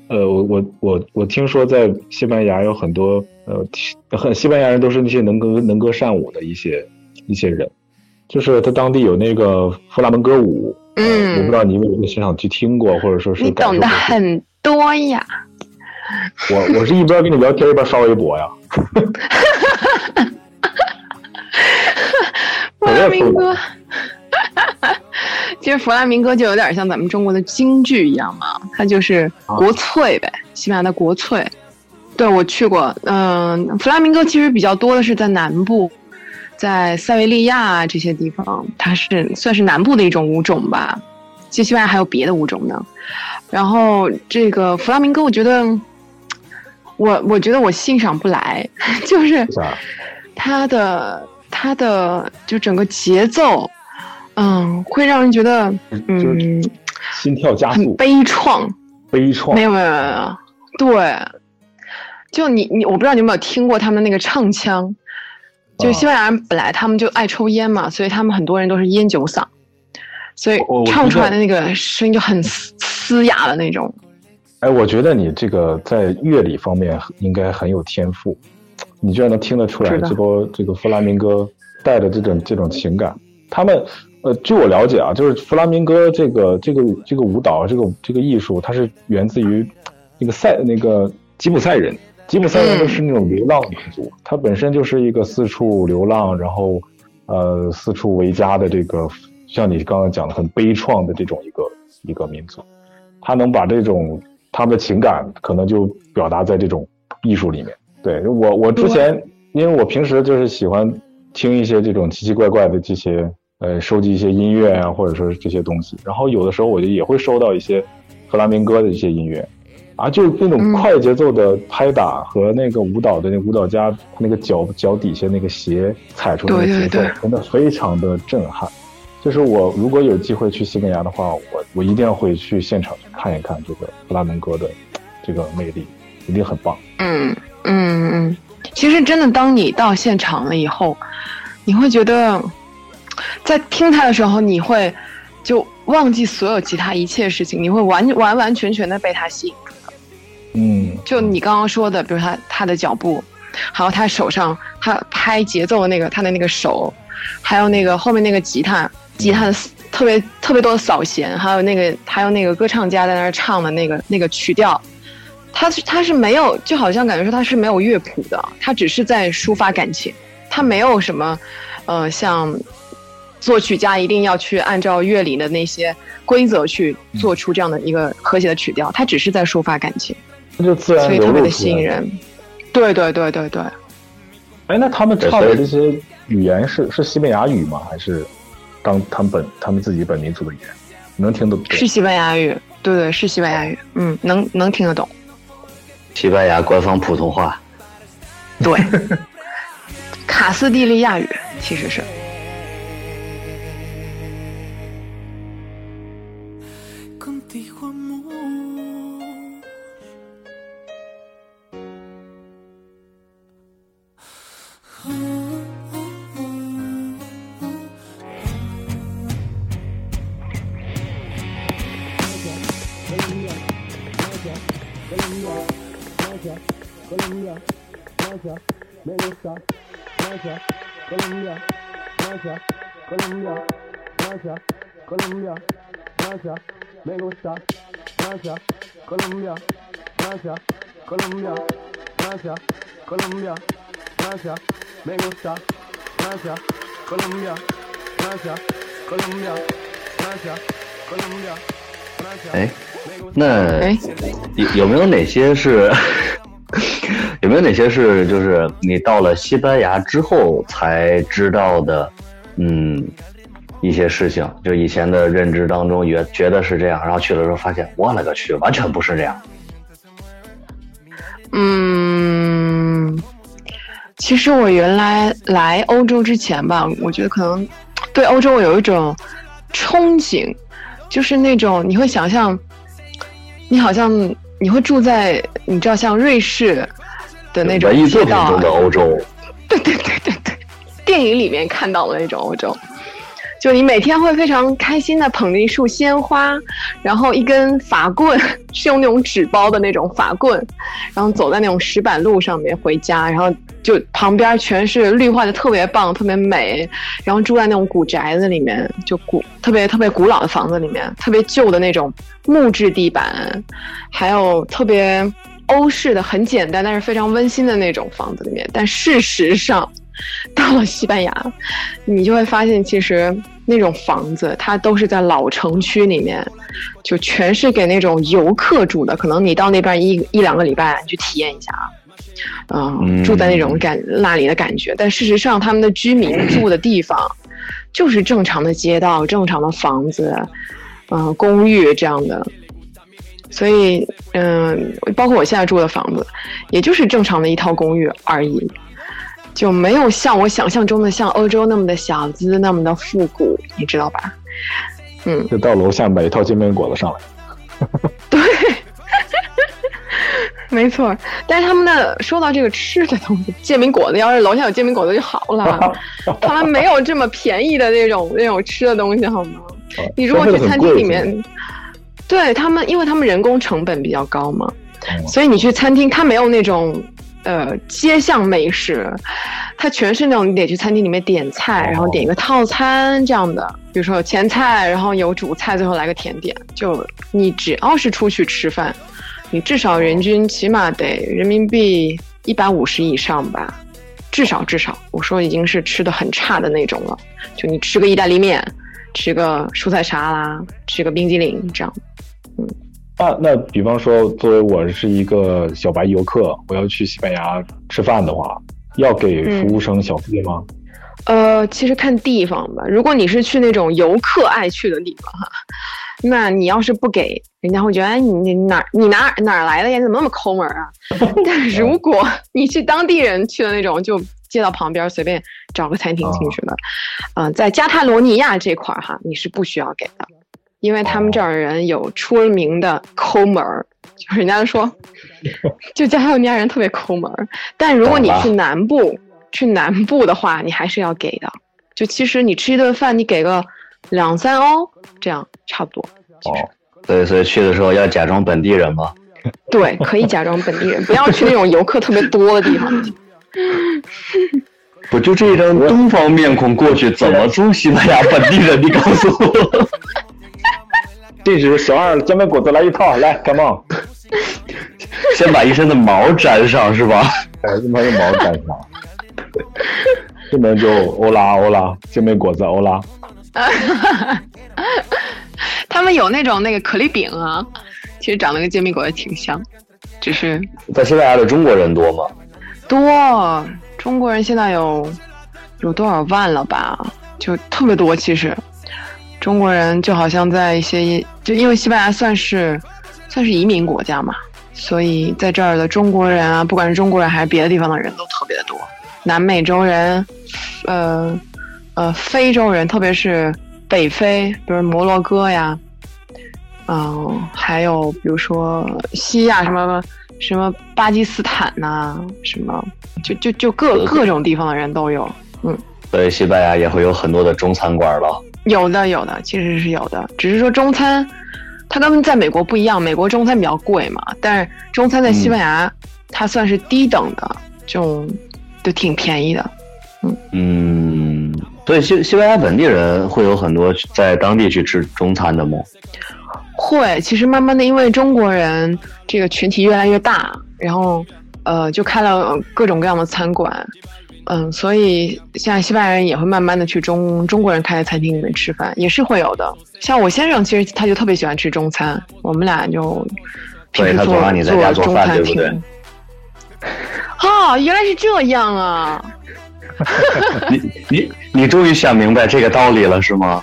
呃，我我我我听说在西班牙有很多呃很西班牙人都是那些能歌能歌善舞的一些一些人，就是他当地有那个弗拉门戈舞，嗯，我不知道你有没有现场去听过，或者说是你懂得很多呀。我我是一边跟你聊天一边刷微博呀。弗拉明戈。其实弗拉明戈就有点像咱们中国的京剧一样嘛，它就是国粹呗，西班牙的国粹。对我去过，嗯，弗拉明戈其实比较多的是在南部，在塞维利亚这些地方，它是算是南部的一种舞种吧。其实西班牙还有别的舞种呢。然后这个弗拉明戈，我觉得，我我觉得我欣赏不来，就是它的它的就整个节奏。嗯，会让人觉得嗯，心跳加速，悲怆，悲怆。没有没有没有，对，就你你，我不知道你有没有听过他们那个唱腔，就西班牙人本来他们就爱抽烟嘛，所以他们很多人都是烟酒嗓，所以唱出来的那个声音就很嘶哑的那种。哎，我觉得你这个在乐理方面应该很有天赋，你居然能听得出来这波这个弗拉明戈带的这种这种情感，他们。呃，据我了解啊，就是弗拉明戈这个这个这个舞蹈，这个这个艺术，它是源自于那个塞那个吉普赛人。吉普赛人就是那种流浪民族，他本身就是一个四处流浪，然后呃四处为家的这个，像你刚刚讲的很悲怆的这种一个一个民族。他能把这种他们的情感，可能就表达在这种艺术里面。对我我之前，因为我平时就是喜欢听一些这种奇奇怪怪的这些。呃，收集一些音乐啊，或者说这些东西，然后有的时候我就也会收到一些弗拉明戈的一些音乐，啊，就那种快节奏的拍打和那个舞蹈的那舞蹈家那个脚脚底下那个鞋踩出那个节奏，真的非常的震撼。就是我如果有机会去西班牙的话，我我一定会去现场去看一看这个弗拉明戈的这个魅力，一定很棒。嗯嗯嗯，其实真的，当你到现场了以后，你会觉得。在听他的时候，你会就忘记所有其他一切事情，你会完完完全全的被他吸引住的。嗯，就你刚刚说的，比如他他的脚步，还有他手上他拍节奏的那个他的那个手，还有那个后面那个吉他吉他的特别特别多的扫弦，还有那个还有那个歌唱家在那儿唱的那个那个曲调，他是他是没有，就好像感觉说他是没有乐谱的，他只是在抒发感情，他没有什么，呃，像作曲家一定要去按照乐理的那些规则去做出这样的一个和谐的曲调，他只是在抒发感情，那就自然所以特别的吸引人。对对对对对。哎，那他们唱的这些语言是是西班牙语吗？还是当他们本他们自己本民族的语言？能听得懂？是西班牙语，对对，是西班牙语。嗯，能能听得懂。西班牙官方普通话。对，卡斯蒂利亚语其实是。哎，那有有没有哪些是？有没有哪些是就是你到了西班牙之后才知道的？嗯，一些事情，就以前的认知当中也觉得是这样，然后去了之后发现，我勒个去，完全不是这样。嗯，其实我原来来欧洲之前吧，我觉得可能对欧洲我有一种憧憬，就是那种你会想象，你好像你会住在你知道像瑞士。的那种街道，中的欧洲，对对对对对，电影里面看到的那种欧洲，就你每天会非常开心的捧着一束鲜花，然后一根法棍，是用那种纸包的那种法棍，然后走在那种石板路上面回家，然后就旁边全是绿化的特别棒，特别美，然后住在那种古宅子里面，就古特别特别古老的房子里面，特别旧的那种木质地板，还有特别。欧式的很简单，但是非常温馨的那种房子里面，但事实上，到了西班牙，你就会发现，其实那种房子它都是在老城区里面，就全是给那种游客住的。可能你到那边一一两个礼拜，你去体验一下啊，嗯，住在那种感那里的感觉。但事实上，他们的居民住的地方就是正常的街道、正常的房子，嗯，公寓这样的。所以，嗯，包括我现在住的房子，也就是正常的一套公寓而已，就没有像我想象中的像欧洲那么的小资，那么的复古，你知道吧？嗯，就到楼下买一套煎饼果子上来。对，没错。但是他们的说到这个吃的东西，煎饼果子，要是楼下有煎饼果子就好了。他们没有这么便宜的那种那种吃的东西，好吗？你如果去餐厅里面。对他们，因为他们人工成本比较高嘛，所以你去餐厅，它没有那种呃街巷美食，它全是那种你得去餐厅里面点菜，然后点一个套餐这样的，比如说有前菜，然后有主菜，最后来个甜点。就你只要是出去吃饭，你至少人均起码得人民币一百五十以上吧，至少至少，我说已经是吃的很差的那种了。就你吃个意大利面，吃个蔬菜沙拉，吃个冰激凌这样。嗯啊那比方说，作为我是一个小白游客，我要去西班牙吃饭的话，要给服务生小费吗？呃，其实看地方吧。如果你是去那种游客爱去的地方哈，那你要是不给，人家会觉得哎，你你哪你哪哪来的呀？怎么那么抠门啊？但如果你去当地人去的那种，就街道旁边随便找个餐厅进去的，嗯，在加泰罗尼亚这块儿哈，你是不需要给的。因为他们这儿人有出了名的抠门儿，就是人家说，就加泰罗尼亚人特别抠门儿。但如果你去南部，去南部的话，你还是要给的。就其实你吃一顿饭，你给个两三欧，这样差不多。哦，对，所以去的时候要假装本地人吗？对，可以假装本地人，不要去那种游客特别多的地方。不就这一张东方面孔过去，怎么做西班牙本地人？你告诉我。这是小二煎饼果子来一套，来，come on。先把一身的毛粘上是吧？哎，先把这毛粘上。这边就欧拉欧拉煎饼果子欧拉。他们有那种那个可丽饼啊，其实长得跟煎饼果子挺像，只是在西班牙的中国人多吗？多，中国人现在有有多少万了吧？就特别多，其实中国人就好像在一些，就因为西班牙算是算是移民国家嘛，所以在这儿的中国人啊，不管是中国人还是别的地方的人都特别的多，南美洲人，呃呃，非洲人，特别是北非，比如摩洛哥呀，嗯，还有比如说西亚什么。什么巴基斯坦呐，什么就就就各各种地方的人都有，嗯，所以西班牙也会有很多的中餐馆了。有的有的，其实是有的，只是说中餐它跟在美国不一样，美国中餐比较贵嘛，但是中餐在西班牙它算是低等的，就就挺便宜的，嗯。嗯，所以西西班牙本地人会有很多在当地去吃中餐的吗？会，其实慢慢的，因为中国人这个群体越来越大，然后，呃，就开了各种各样的餐馆，嗯，所以现在西班牙人也会慢慢的去中中国人开的餐厅里面吃饭，也是会有的。像我先生，其实他就特别喜欢吃中餐，我们俩就平时做做中餐厅。啊，原来是这样啊！你你你终于想明白这个道理了，是吗？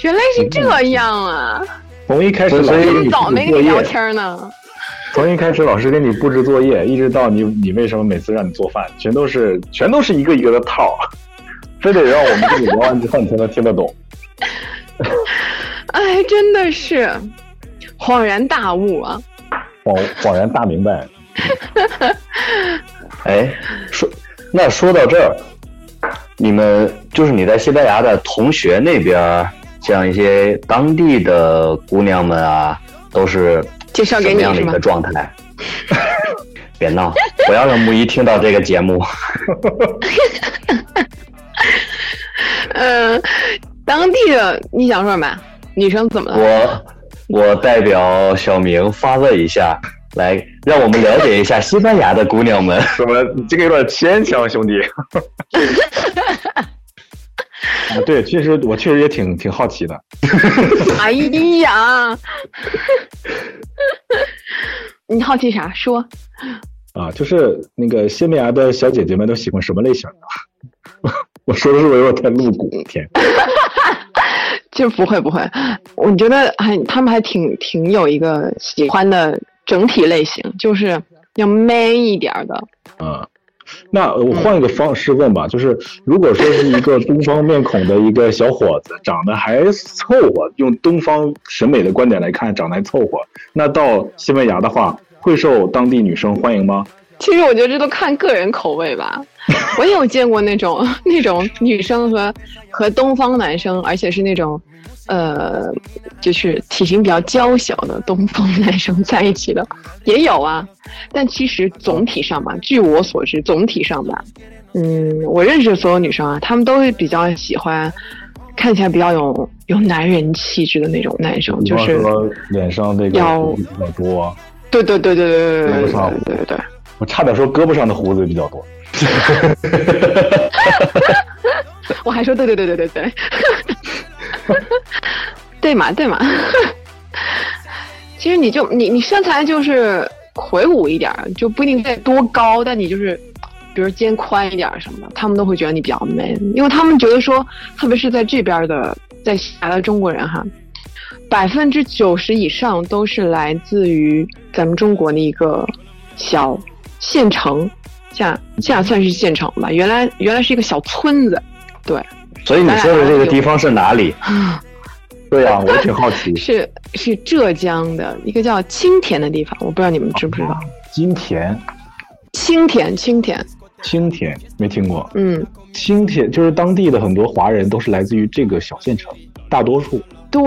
原来是这样啊！从一开始老师早没跟你聊天呢。从一开始老师给你布置作业，一直到你你为什么每次让你做饭，全都是全都是一个一个的套，非得让我们跟你聊完之后你才能听得懂。哎，真的是恍然大悟啊！恍恍然大明白。哎，说那说到这儿，你们就是你在西班牙的同学那边。像一些当地的姑娘们啊，都是介绍给你样的一个状态？别闹，不要让木一听到这个节目。嗯，当地的你想说什么？女生怎么了？我我代表小明发问一下，来让我们了解一下西班牙的姑娘们。怎么？你这个有点牵强，兄弟。啊，对，确实，我确实也挺挺好奇的。哎呀，你好奇啥？说。啊，就是那个西班牙的小姐姐们都喜欢什么类型的？我说的是不是有点太露骨？天。就不会不会，我觉得还他们还挺挺有一个喜欢的整体类型，就是要 man 一点的。嗯。那我换一个方式问吧，就是如果说是一个东方面孔的一个小伙子，长得还凑合，用东方审美的观点来看，长得还凑合，那到西班牙的话，会受当地女生欢迎吗？其实我觉得这都看个人口味吧。我也有见过那种 那种女生和和东方男生，而且是那种。呃，就是体型比较娇小的东方男生在一起的也有啊，但其实总体上吧，据我所知，总体上吧，嗯，我认识的所有女生啊，她们都是比较喜欢看起来比较有有男人气质的那种男生，就是脸上那个胡子比较多，对对对对对对对对对对对，我差点说胳膊上的胡子比较多，我还说对对对对对对。对 嘛对嘛，其实你就你你身材就是魁梧一点，就不一定再多高，但你就是，比如肩宽一点什么的，他们都会觉得你比较 man，因为他们觉得说，特别是在这边的在西亚的中国人哈，百分之九十以上都是来自于咱们中国的一个小县城，现在现在算是县城吧，原来原来是一个小村子，对。所以你说的这个地方是哪里？对呀，我挺好奇。是是浙江的一个叫青田的地方，我不知道你们知不知道。金田。青田，青田。青田没听过。嗯。青田就是当地的很多华人都是来自于这个小县城，大多数。对，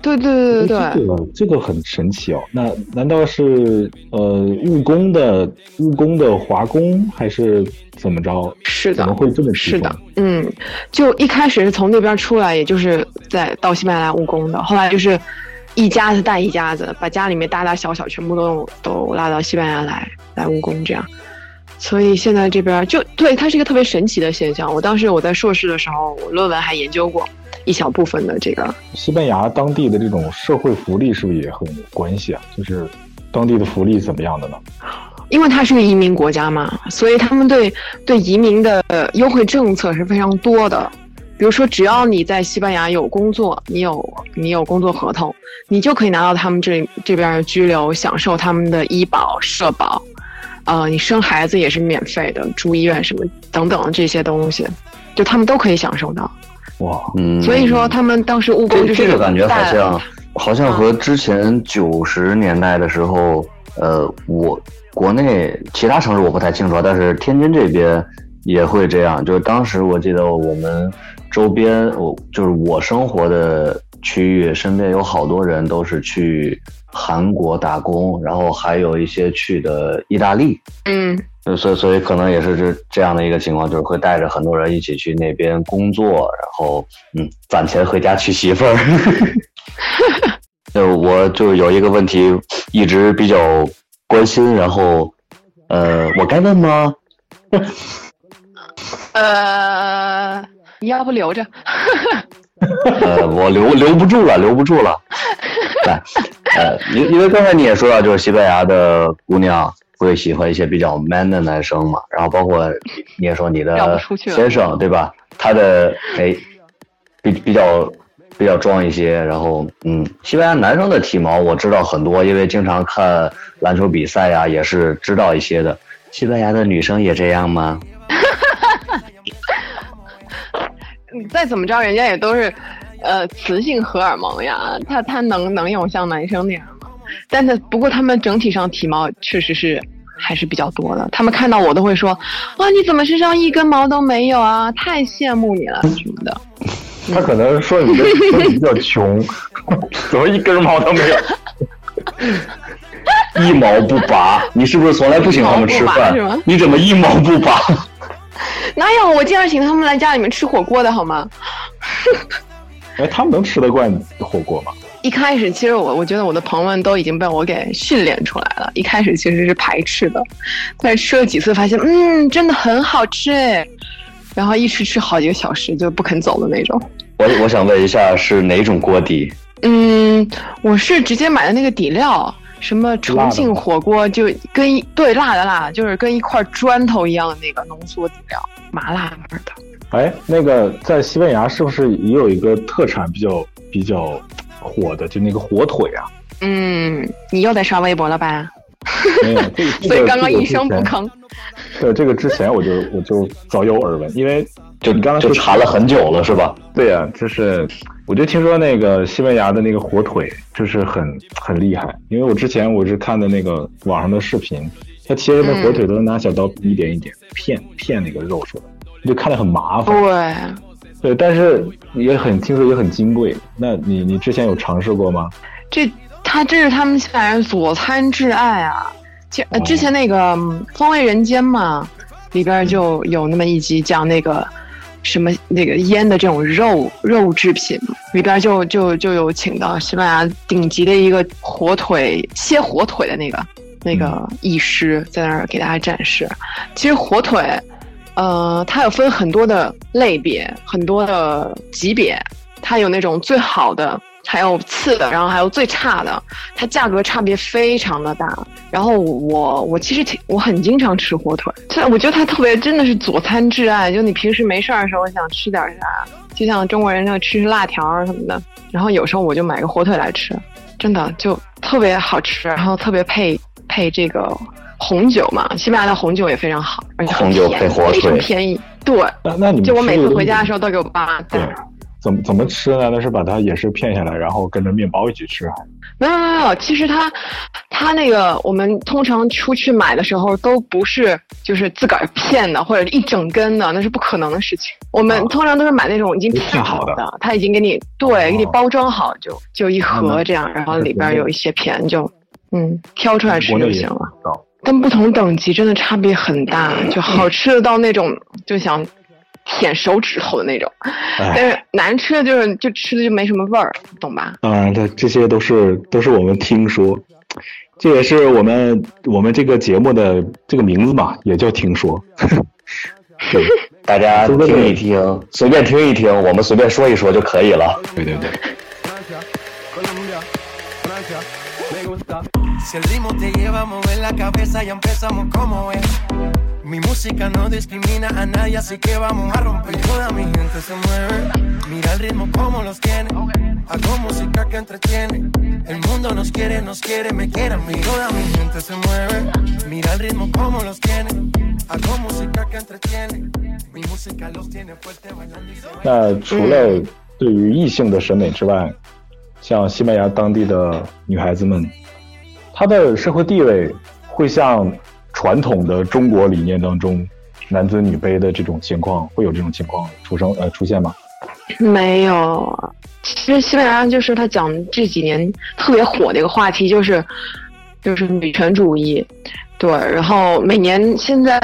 对对对对对，这个这个很神奇哦。那难道是呃务工的务工的华工，还是怎么着？是的，怎么会这么是的？嗯，就一开始是从那边出来，也就是在到西班牙务工的，后来就是一家子带一家子，把家里面大大小小全部都都拉到西班牙来来务工，这样。所以现在这边就对它是一个特别神奇的现象。我当时我在硕士的时候，我论文还研究过一小部分的这个西班牙当地的这种社会福利是不是也很有关系啊？就是当地的福利怎么样的呢？因为它是个移民国家嘛，所以他们对对移民的优惠政策是非常多的。比如说，只要你在西班牙有工作，你有你有工作合同，你就可以拿到他们这这边的居留，享受他们的医保、社保。呃，你生孩子也是免费的，住医院什么等等这些东西，就他们都可以享受到。哇，嗯，所以说他们当时务工就是这个感觉好像好像和之前九十年代的时候，呃，我国内其他城市我不太清楚，但是天津这边也会这样。就是当时我记得我们周边，我就是我生活的区域，身边有好多人都是去。韩国打工，然后还有一些去的意大利，嗯，所以所以可能也是这这样的一个情况，就是会带着很多人一起去那边工作，然后嗯，攒钱回家娶媳妇儿。就我就有一个问题一直比较关心，然后呃，我该问吗？呃，你要不留着？呃，我留留不住了，留不住了。来，呃，因因为刚才你也说到，就是西班牙的姑娘会喜欢一些比较 man 的男生嘛，然后包括你也说你的先生对吧？他的哎，比比较比较壮一些，然后嗯，西班牙男生的体毛我知道很多，因为经常看篮球比赛呀，也是知道一些的。西班牙的女生也这样吗？你再怎么着，人家也都是。呃，雌性荷尔蒙呀，他他能能有像男生那样吗？但是不过他们整体上体毛确实是还是比较多的。他们看到我都会说：“哇，你怎么身上一根毛都没有啊？太羡慕你了什么的。”他可能说你的说你比较穷，怎么一根毛都没有？一毛不拔，你是不是从来不请他们吃饭？你怎么一毛不拔？哪有？我经常请他们来家里面吃火锅的好吗？哎，他们能吃得惯火锅吗？一开始，其实我我觉得我的朋友们都已经被我给训练出来了。一开始其实是排斥的，但是吃了几次发现，嗯，真的很好吃哎。然后一吃吃好几个小时就不肯走的那种。我我想问一下，是哪种锅底？嗯，我是直接买的那个底料，什么重庆火锅，就跟一对辣的辣，就是跟一块砖头一样的那个浓缩底料，麻辣味的。哎，那个在西班牙是不是也有一个特产比较比较火的，就那个火腿啊？嗯，你又在刷微博了吧？没有，所以刚刚一声不吭。对，这个之前我就我就早有耳闻，因为就你刚才就查了很久了，是吧？对呀，就是我就听说那个西班牙的那个火腿就是很很厉害，因为我之前我是看的那个网上的视频，他切的那火腿都是拿小刀一点一点片片那个肉出来。就看着很麻烦，对，对，但是也很听说也很金贵。那你你之前有尝试过吗？这他这是他们现在人佐餐挚爱啊！之之前那个《风味人间》嘛，里边就有那么一集讲那个什么那个腌的这种肉肉制品，里边就就就有请到西班牙顶级的一个火腿切火腿的那个那个医师在那儿给大家展示。其实火腿。呃，它有分很多的类别，很多的级别，它有那种最好的，还有次的，然后还有最差的，它价格差别非常的大。然后我我其实挺我很经常吃火腿，它我觉得它特别真的是佐餐挚爱，就你平时没事儿的时候想吃点啥，就像中国人那吃吃辣条什么的，然后有时候我就买个火腿来吃，真的就特别好吃，然后特别配配这个。红酒嘛，西班牙的红酒也非常好，而且红酒配火腿，非常便宜。对，那那你就我每次回家的时候都给我爸对，怎么怎么吃呢？那是把它也是片下来，然后跟着面包一起吃，还没有没有没有。其实它它那个我们通常出去买的时候都不是就是自个儿片的或者一整根的，那是不可能的事情。我们通常都是买那种已经片好的，他已经给你对给你包装好，就就一盒这样，然后里边有一些片，就嗯挑出来吃就行了。但不同等级真的差别很大，就好吃的到那种就想舔手指头的那种，但是难吃的就是就吃的就没什么味儿，懂吧？当然，这这些都是都是我们听说，这也是我们我们这个节目的这个名字嘛，也叫听说。对，大家 听一听，随便听一听，我们随便说一说就可以了。对对对。Si el ritmo te lleva a mover la cabeza, ya empezamos como es. Mi música no discrimina a nadie, así que vamos a romper. Toda mi gente se mueve. Mira el ritmo como los tiene. Hago música que entretiene. El mundo nos quiere, nos quiere, me quiere a mí. Toda mi gente se mueve. Mira el ritmo como los tiene. Hago música que entretiene. Mi música los tiene fuerte bailando y se 那除了对于异性的审美之外，像西班牙当地的女孩子们， 他的社会地位会像传统的中国理念当中男尊女卑的这种情况，会有这种情况出生呃出现吗？没有，其实西班牙就是他讲这几年特别火的一个话题，就是就是女权主义，对，然后每年现在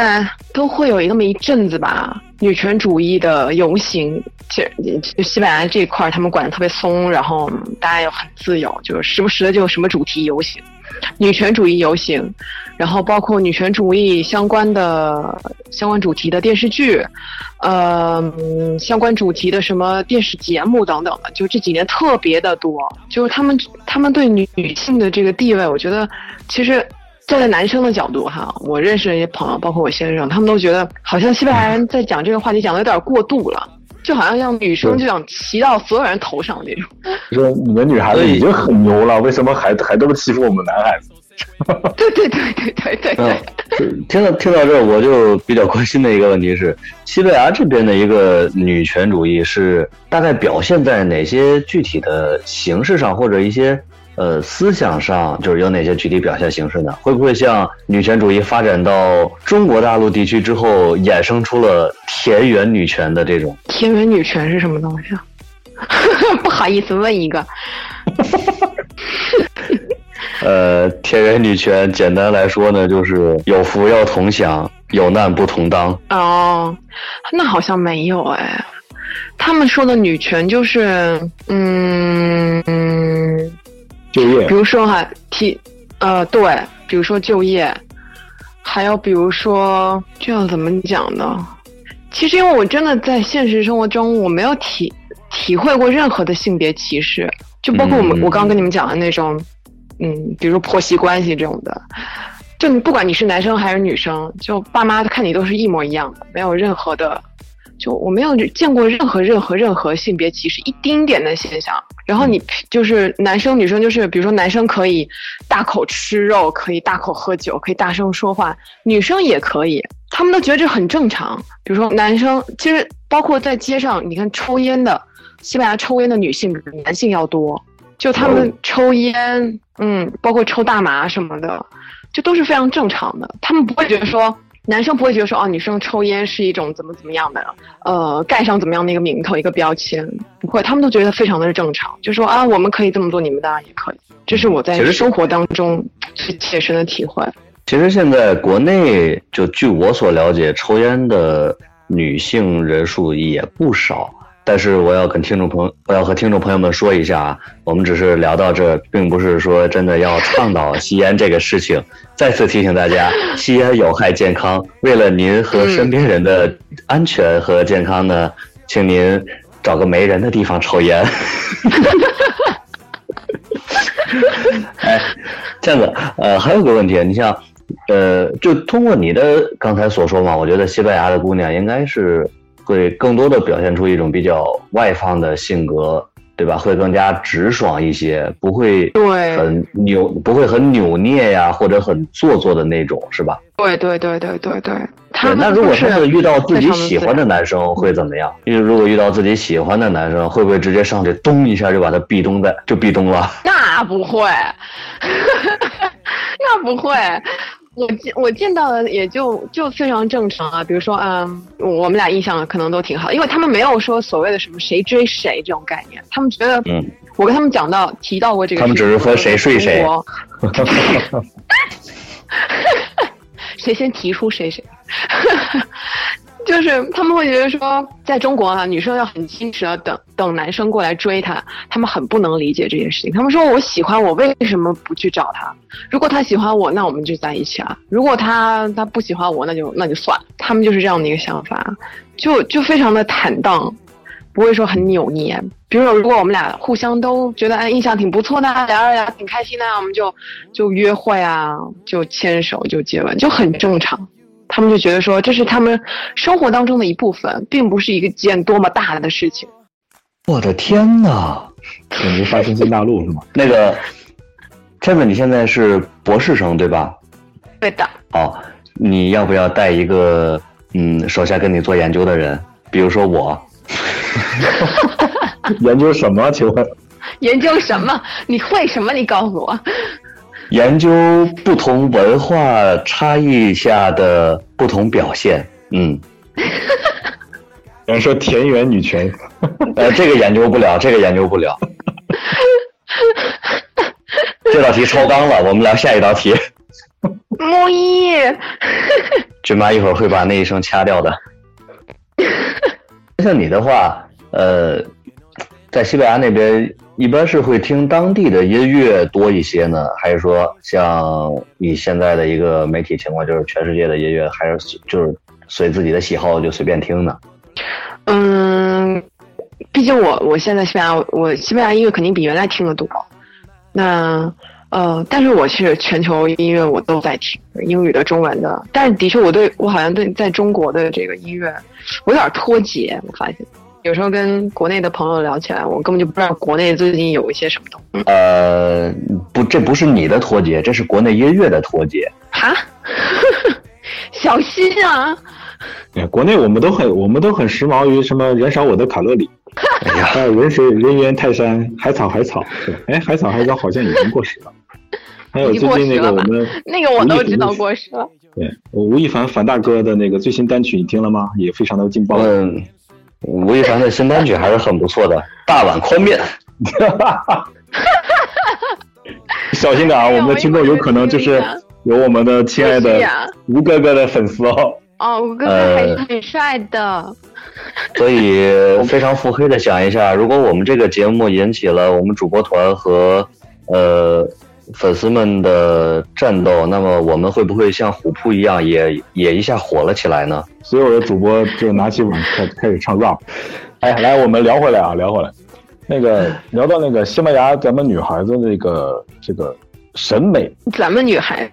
都会有一那么一阵子吧，女权主义的游行。其实西班牙这一块他们管的特别松，然后大家又很自由，就是时不时的就什么主题游行。女权主义游行，然后包括女权主义相关的相关主题的电视剧，呃，相关主题的什么电视节目等等的，就这几年特别的多。就是他们他们对女女性的这个地位，我觉得其实站在男生的角度哈，我认识的一些朋友，包括我先生，他们都觉得好像西班牙人在讲这个话题讲的有点过度了。就好像像女生就想骑到所有人头上那种。说你们女孩子已经很牛了，为什么还还都欺负我们男孩子？对对对对对对对。听到听到这，我就比较关心的一个问题是，西班牙这边的一个女权主义是大概表现在哪些具体的形式上，或者一些？呃，思想上就是有哪些具体表现形式呢？会不会像女权主义发展到中国大陆地区之后，衍生出了田园女权的这种？田园女权是什么东西啊？不好意思问一个。呃，田园女权简单来说呢，就是有福要同享，有难不同当。哦，那好像没有哎。他们说的女权就是，嗯嗯。就业，比如说哈，提，呃，对，比如说就业，还有比如说，这要怎么讲呢？其实因为我真的在现实生活中，我没有体体会过任何的性别歧视，就包括我们我刚刚跟你们讲的那种，嗯，比如说婆媳关系这种的，就你不管你是男生还是女生，就爸妈看你都是一模一样的，没有任何的。就我没有见过任何任何任何性别歧视一丁点的现象。然后你就是男生女生，就是比如说男生可以大口吃肉，可以大口喝酒，可以大声说话，女生也可以，他们都觉得这很正常。比如说男生，其实包括在街上，你看抽烟的，西班牙抽烟的女性比男性要多，就他们抽烟，嗯，包括抽大麻什么的，这都是非常正常的，他们不会觉得说。男生不会觉得说哦，女生抽烟是一种怎么怎么样的，呃，盖上怎么样的一个名头、一个标签，不会，他们都觉得非常的正常，就说啊，我们可以这么做，你们当然也可以。这是我在生活当中最切身的体会。其实现在国内，就据我所了解，抽烟的女性人数也不少。但是我要跟听众朋，我要和听众朋友们说一下啊，我们只是聊到这，并不是说真的要倡导吸烟这个事情。再次提醒大家，吸烟有害健康。为了您和身边人的安全和健康呢，请您找个没人的地方抽烟。哎，这样子，呃，还有个问题，你像，呃，就通过你的刚才所说嘛，我觉得西班牙的姑娘应该是。会更多的表现出一种比较外放的性格，对吧？会更加直爽一些，不会对很扭，不会很扭捏呀，或者很做作的那种，是吧？对对对对对对。那如果他是遇到自己喜欢的男生会怎么样？因为如果遇到自己喜欢的男生，会不会直接上去咚一下就把他壁咚在就壁咚了？那不会，那不会。我见我见到的也就就非常正常啊，比如说，嗯，我们俩印象可能都挺好，因为他们没有说所谓的什么谁追谁这种概念，他们觉得，嗯，我跟他们讲到提到过这个，他们只是说谁睡谁 谁先提出谁谁。就是他们会觉得说，在中国啊，女生要很矜持的等等男生过来追她，他们很不能理解这件事情。他们说我喜欢我，为什么不去找他？如果他喜欢我，那我们就在一起啊。如果他他不喜欢我，那就那就算了。他们就是这样的一个想法，就就非常的坦荡，不会说很扭捏。比如说，如果我们俩互相都觉得哎印象挺不错的，聊着聊挺开心的，我们就就约会啊，就牵手就接吻，就很正常。他们就觉得说这是他们生活当中的一部分，并不是一个件多么大的事情。我的天哪！简直发生新大陆是吗？那个 k e 你现在是博士生对吧？对的。哦，你要不要带一个嗯手下跟你做研究的人？比如说我。研究什么？请问？研究什么？你会什么？你告诉我。研究不同文化差异下的不同表现，嗯，比方说田园女权，呃，这个研究不了，这个研究不了。这道题超纲了，我们聊下一道题。木一，君妈一会儿会把那一声掐掉的。像你的话，呃，在西班牙那边。一般是会听当地的音乐多一些呢，还是说像你现在的一个媒体情况，就是全世界的音乐，还是就是随自己的喜好就随便听呢？嗯，毕竟我我现在西班牙，我西班牙音乐肯定比原来听的多。那呃，但是我是全球音乐我都在听，英语的、中文的。但是的确，我对我好像对在中国的这个音乐，我有点脱节，我发现。有时候跟国内的朋友聊起来，我根本就不知道国内最近有一些什么东西。呃，不，这不是你的脱节，这是国内音乐的脱节。哈，小心啊！哎，国内我们都很，我们都很时髦于什么燃烧我的卡路里，还有人水人猿泰山，海草海草。哎，海草海草好像已经过时了。还有最近那个我们那个我都知道过时了。对，我吴亦凡凡大哥的那个最新单曲你听了吗？也非常的劲爆。嗯。吴亦凡的新单曲还是很不错的，《大碗宽面》。小心点啊！我们的听众有可能就是有我们的亲爱的吴哥哥的粉丝哦。哦，吴哥哥还是很帅的。所以 非常腹黑的想一下，如果我们这个节目引起了我们主播团和呃。粉丝们的战斗，那么我们会不会像虎扑一样，也也一下火了起来呢？所有的主播就拿起碗开开始唱 rap。哎，来，我们聊回来啊，聊回来。那个聊到那个西班牙，咱们女孩子那个这个审美，咱们女孩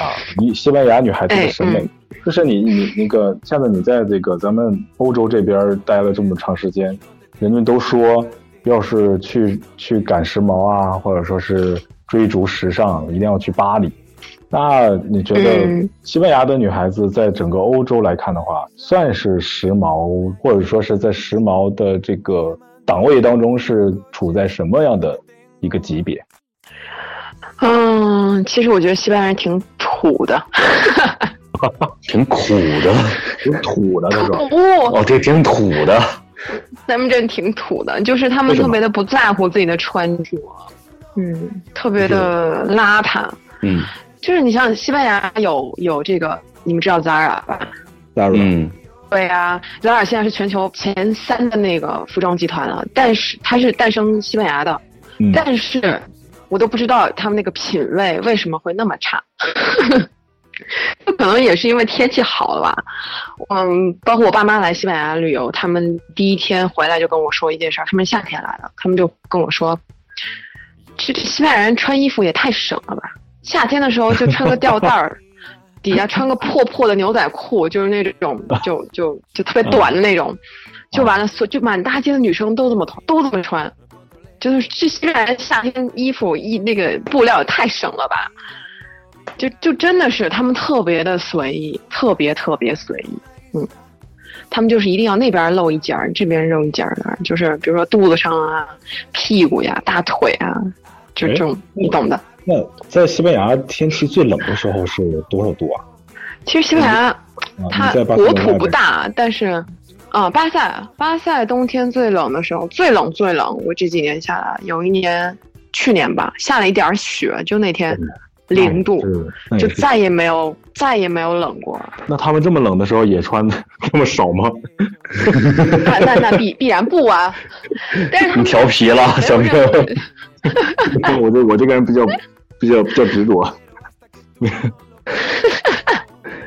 啊，你西班牙女孩子的审美，就是你你那个，现在你在这个咱们欧洲这边待了这么长时间，人们都说，要是去去赶时髦啊，或者说是。追逐时尚一定要去巴黎，那你觉得西班牙的女孩子在整个欧洲来看的话，算是时髦，或者说是在时髦的这个档位当中是处在什么样的一个级别？嗯，其实我觉得西班牙人挺土的，挺苦的，挺土的那种。哦，对，挺土的。咱们这挺土的，就是他们特别的不在乎自己的穿着。嗯，特别的邋遢。嗯，就是你像西班牙有有这个，你们知道 Zara 吧？Zara，嗯，对啊，Zara 现在是全球前三的那个服装集团了，但是它是诞生西班牙的，但是我都不知道他们那个品味为什么会那么差。就可能也是因为天气好了吧。嗯，包括我爸妈来西班牙旅游，他们第一天回来就跟我说一件事儿，他们夏天来了，他们就跟我说。这西班牙人穿衣服也太省了吧！夏天的时候就穿个吊带儿，底下穿个破破的牛仔裤，就是那种 就就就特别短的那种，就完了，所就满大街的女生都这么都这么穿，就是这西班牙夏天衣服一那个布料也太省了吧！就就真的是他们特别的随意，特别特别随意，嗯。他们就是一定要那边露一截儿，这边露一截儿的，就是比如说肚子上啊、屁股呀、大腿啊，就这种，你懂的。那在西班牙天气最冷的时候是多少度啊？其实西班牙它国土不大，但是啊，巴塞巴塞冬天最冷的时候，最冷最冷，我这几年下来，有一年去年吧，下了一点雪，就那天零度，就再也没有再也没有冷过。那他们这么冷的时候也穿 这么少吗？那那那必必然不啊！但是你调皮了，小明。我这我这个人比较比较比较执着。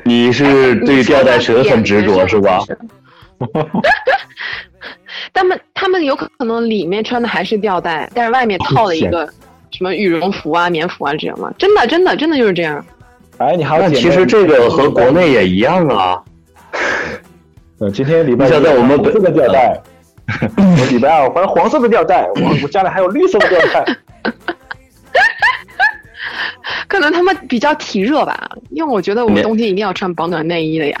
你是对吊带蛇很执着是吧？他们他们有可能里面穿的还是吊带，但是外面套了一个什么羽绒服啊、棉服啊这样吗？真的真的真的就是这样。哎，你好，那其实这个和国内也一样啊。呃，今天礼拜现在我们这个吊带。我礼拜二换黄色的吊带，我我家里还有绿色的吊带。可能他们比较体热吧，因为我觉得我们冬天一定要穿保暖内衣的呀。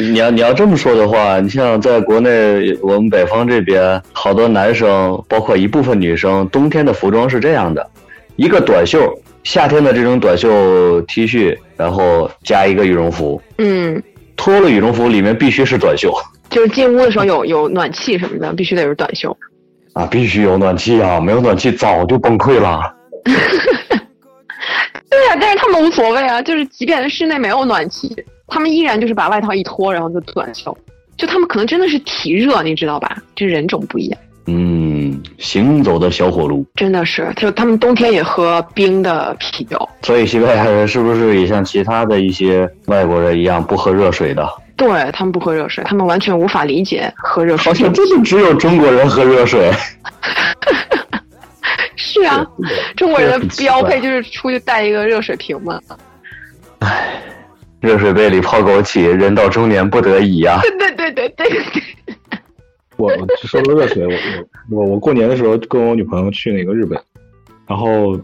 你要你要这么说的话，你像在国内，我们北方这边，好多男生，包括一部分女生，冬天的服装是这样的：一个短袖，夏天的这种短袖 T 恤，然后加一个羽绒服。嗯。脱了羽绒服，里面必须是短袖。就是进屋的时候有有暖气什么的，必须得是短袖。啊，必须有暖气啊！没有暖气早就崩溃了。对呀，但是他们无所谓啊，就是即便室内没有暖气，他们依然就是把外套一脱，然后就短袖。就他们可能真的是体热，你知道吧？就人种不一样。嗯，行走的小火炉。真的是，就他们冬天也喝冰的啤酒。所以西班牙人是不是也像其他的一些外国人一样不喝热水的？对他们不喝热水，他们完全无法理解喝热水。好像真的只有中国人喝热水。是啊，中国人的标配就是出去带一个热水瓶嘛。唉，热水杯里泡枸杞，人到中年不得已 呀。对对对对对对。我说到热水，我我我我过年的时候跟我女朋友去那个日本，然后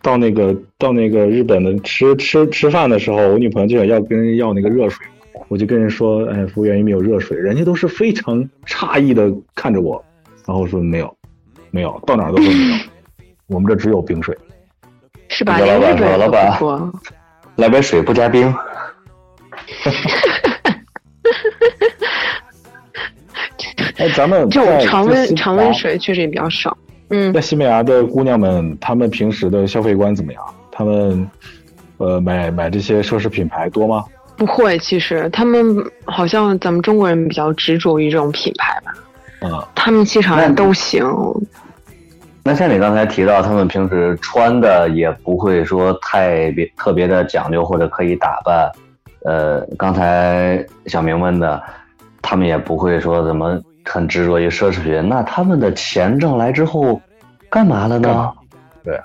到那个到那个日本的吃吃吃饭的时候，我女朋友就想要跟人要那个热水，我就跟人说，哎，服务员有没有热水？人家都是非常诧异的看着我，然后说没有，没有，到哪都说没有，我们这只有冰水。是吧？老板说，老板，来杯水不加冰。哎，咱们这种常温常温水确实也比较少。嗯，在西班牙的姑娘们，她们平时的消费观怎么样？她们呃买买这些奢侈品牌多吗？不会，其实他们好像咱们中国人比较执着于这种品牌吧。啊，他们其实都行。那像你刚才提到，他们平时穿的也不会说太别特别的讲究或者可以打扮。呃，刚才小明问的，他们也不会说怎么。很执着于奢侈品，那他们的钱挣来之后，干嘛了呢？对，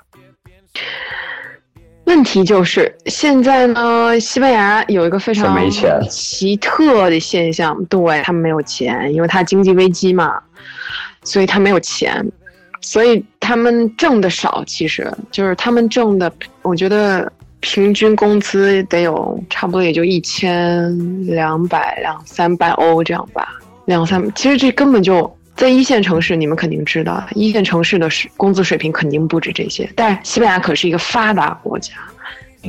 问题就是现在呢，西班牙有一个非常奇特的现象，对他们没有钱，因为他经济危机嘛，所以他没有钱，所以他们挣的少，其实就是他们挣的，我觉得平均工资得有差不多也就一千两百两三百欧这样吧。两三，其实这根本就在一线城市，你们肯定知道，一线城市的工资水平肯定不止这些。但西班牙可是一个发达国家，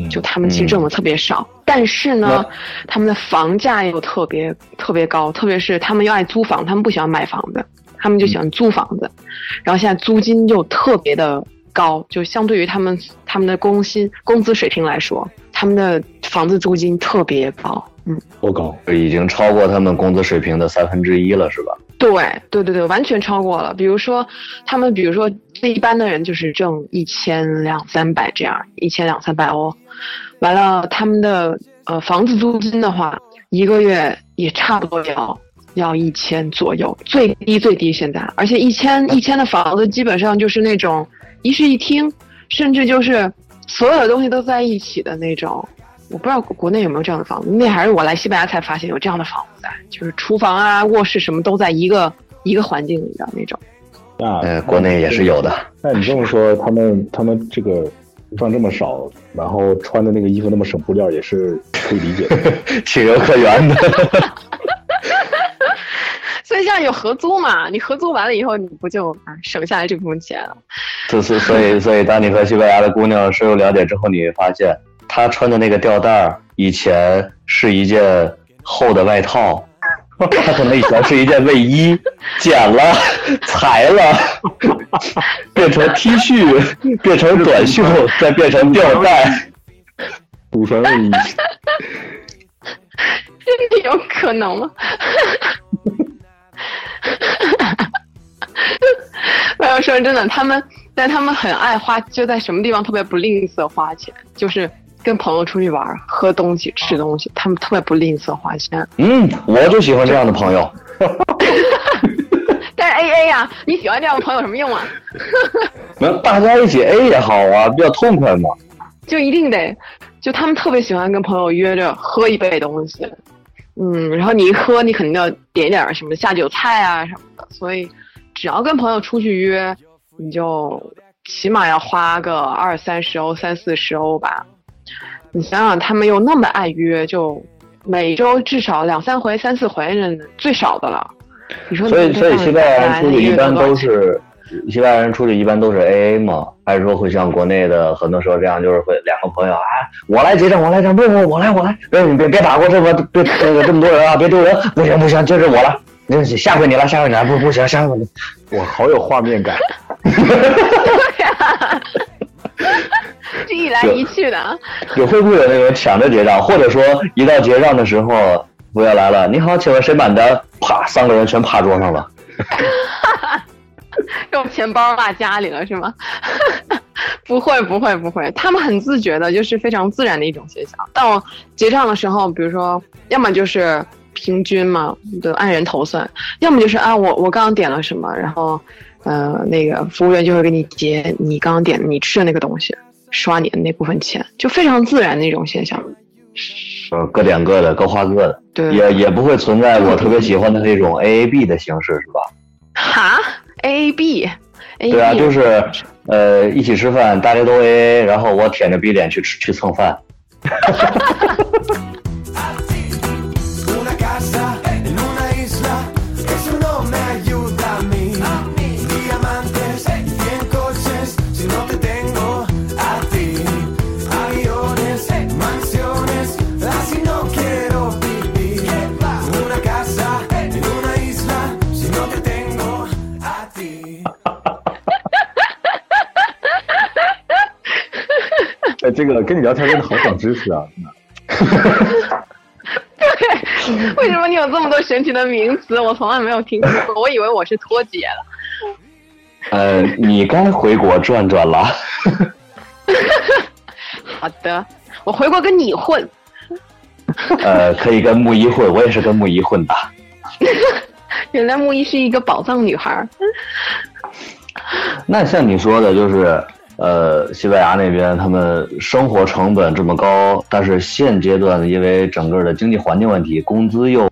就他们其实挣的特别少，但是呢，他们的房价又特别特别高，特别是他们又爱租房，他们不喜欢买房子，他们就喜欢租房子，然后现在租金就特别的高，就相对于他们他们的工薪工资水平来说，他们的房子租金特别高。嗯，多高？已经超过他们工资水平的三分之一了，是吧？对，对，对，对，完全超过了。比如说，他们，比如说，最一般的人就是挣一千两三百这样，一千两三百欧。完了，他们的呃房子租金的话，一个月也差不多要要一千左右，最低最低现在。而且一千一千的房子基本上就是那种一室一厅，甚至就是所有的东西都在一起的那种。我不知道国内有没有这样的房子，那还是我来西班牙才发现有这样的房子，就是厨房啊、卧室什么都在一个一个环境里的那种。那呃，国内也是有的。那你这么说，他们他们这个赚这么少，然后穿的那个衣服那么省布料，也是可以理解的，情有可原的。所以现在有合租嘛？你合租完了以后，你不就啊省下来这部分钱了？就是所以所以，当你和西班牙的姑娘深入了解之后，你会发现，她穿的那个吊带儿以前是一件厚的外套，她可能以前是一件卫衣，剪了、裁了，变成 T 恤，变成短袖，再变成吊带，补穿卫衣。真的有可能吗？我要说真的，他们但他们很爱花，就在什么地方特别不吝啬花钱，就是跟朋友出去玩、喝东西、吃东西，他们特别不吝啬花钱。嗯，我就喜欢这样的朋友。但是 A A 呀，你喜欢这样的朋友有什么用啊？那大家一起 A 也好啊，比较痛快嘛。就一定得，就他们特别喜欢跟朋友约着喝一杯东西。嗯，然后你一喝，你肯定要点点什么下酒菜啊什么的，所以只要跟朋友出去约，你就起码要花个二三十欧、三四十欧吧。你想想，他们又那么爱约，就每周至少两三回、三四回，人最少的了。你说，所以所以西班牙出去一般都是。西班牙人出去一般都是 A A 嘛？还是说会像国内的很多时候这样，就是会两个朋友啊，我来结账，我来账，不不，我来我来，别你别别打过这么别那个这么多人啊，别丢人，不行不行，这是我来，那下回你来，下回你来，不不行，下回你，我好有画面感，这一来一去的，有会不会有那种抢着结账，或者说一到结账的时候，服务员来了，你好，请问谁买单？啪，三个人全趴桌上了。用钱包落家里了是吗？不会不会不会，他们很自觉的，就是非常自然的一种现象。到结账的时候，比如说，要么就是平均嘛，就按人头算；要么就是啊，我我刚刚点了什么，然后，呃，那个服务员就会给你结你刚刚点你吃的那个东西，刷你的那部分钱，就非常自然的一种现象。呃，各点各的，各花各的，对，也也不会存在我特别喜欢的那种 A A B 的形式，是吧？哈？A A B，对啊，就是，呃，一起吃饭，大家都 A A，然后我舔着逼脸去吃去蹭饭。哎，这个跟你聊天真的好长知识啊！对，为什么你有这么多神奇的名词？我从来没有听过，我以为我是脱节了。呃，你该回国转转了。好的，我回国跟你混。呃，可以跟木一混，我也是跟木一混的。原来木一是一个宝藏女孩。那像你说的，就是。呃，西班牙那边他们生活成本这么高，但是现阶段因为整个的经济环境问题，工资又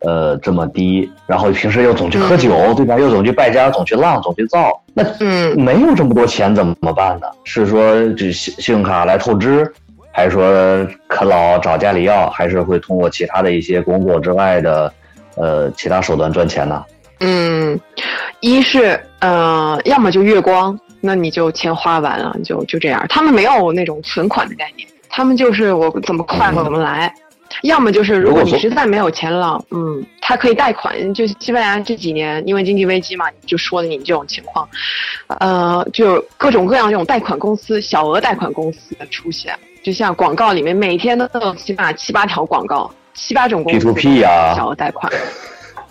呃这么低，然后平时又总去喝酒，对吧？又总去败家，总去浪，总去造，那嗯，没有这么多钱怎么办呢？是说这信信用卡来透支，还是说啃老找家里要，还是会通过其他的一些工作之外的呃其他手段赚钱呢？嗯，一是呃，要么就月光。那你就钱花完了，就就这样。他们没有那种存款的概念，他们就是我怎么快活怎么来。要么就是如果你实在没有钱了，嗯，他可以贷款。就西班牙这几年因为经济危机嘛，就说的你这种情况，呃，就各种各样这种贷款公司、小额贷款公司的出现，就像广告里面每天都有起码七八条广告，七八种公司 P to P 啊，小额贷款。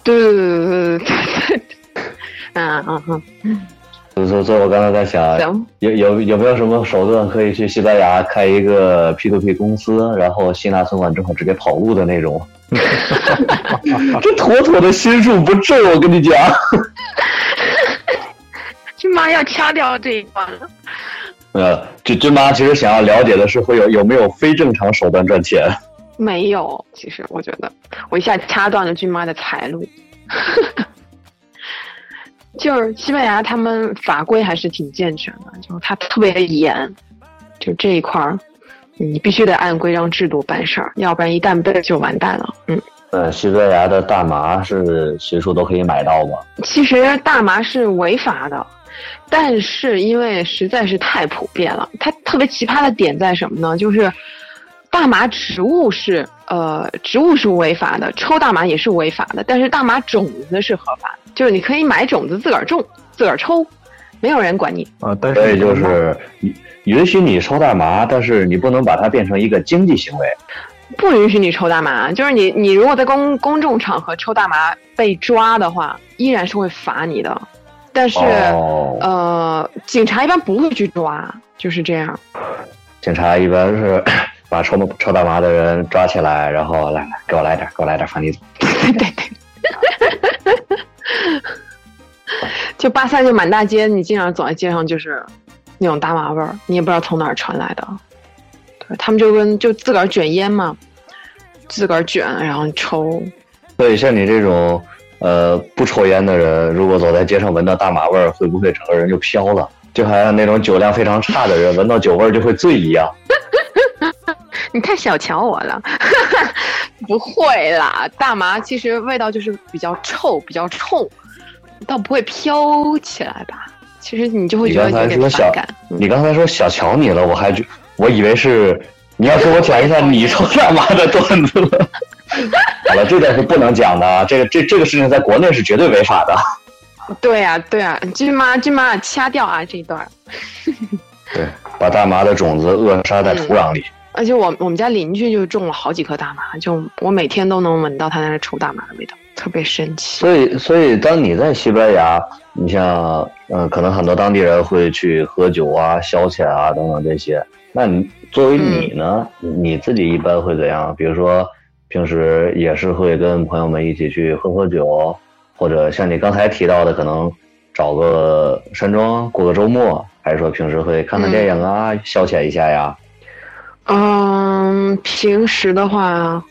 对对对对对对对，嗯嗯 嗯。所以，所以我刚才在想，有有有没有什么手段可以去西班牙开一个 P to P 公司，然后吸纳存款之后直接跑路的那种？这妥妥的心术不正，我跟你讲。军妈要掐掉这一关了。呃，军军妈其实想要了解的是，会有有没有非正常手段赚钱？没有，其实我觉得，我一下掐断了军妈的财路。就是西班牙，他们法规还是挺健全的，就是他特别严，就这一块儿，你必须得按规章制度办事儿，要不然一旦被就完蛋了。嗯，呃，西班牙的大麻是随处都可以买到吗？其实大麻是违法的，但是因为实在是太普遍了，它特别奇葩的点在什么呢？就是大麻植物是呃植物是违法的，抽大麻也是违法的，但是大麻种子是合法的，就是你可以买种子自个儿种，自个儿抽，没有人管你啊。但是就是允许你抽大麻，但是你不能把它变成一个经济行为。不允许你抽大麻，就是你你如果在公公众场合抽大麻被抓的话，依然是会罚你的。但是呃，警察一般不会去抓，就是这样。警察一般是把抽抽大麻的人抓起来，然后来来给我来点，给我来点，放你走。对对对。就巴塞就满大街，你经常走在街上就是那种大麻味儿，你也不知道从哪儿传来的。他们就跟就自个儿卷烟嘛，自个儿卷，然后抽。所以像你这种呃不抽烟的人，如果走在街上闻到大麻味儿，会不会整个人就飘了？就好像那种酒量非常差的人闻到酒味儿就会醉一样。你太小瞧我了，不会啦，大麻其实味道就是比较臭，比较冲，倒不会飘起来吧？其实你就会觉得有点反感。你刚才说小瞧你了，我还觉。我以为是你要给我讲一下你抽大麻的段子了。好了，这段是不能讲的，这个这这个事情在国内是绝对违法的。对呀对呀，金妈金妈掐掉啊这一段。对，把大麻的种子扼杀在土壤里。而且我我们家邻居就种了好几棵大麻，就我每天都能闻到他那抽大麻的味道，特别神奇。所以所以当你在西班牙，你像嗯，可能很多当地人会去喝酒啊、消遣啊等等这些。那你作为你呢？你自己一般会怎样？比如说，平时也是会跟朋友们一起去喝喝酒，或者像你刚才提到的，可能找个山庄过个周末，还是说平时会看看电影啊，消遣一下呀？嗯，平时的话，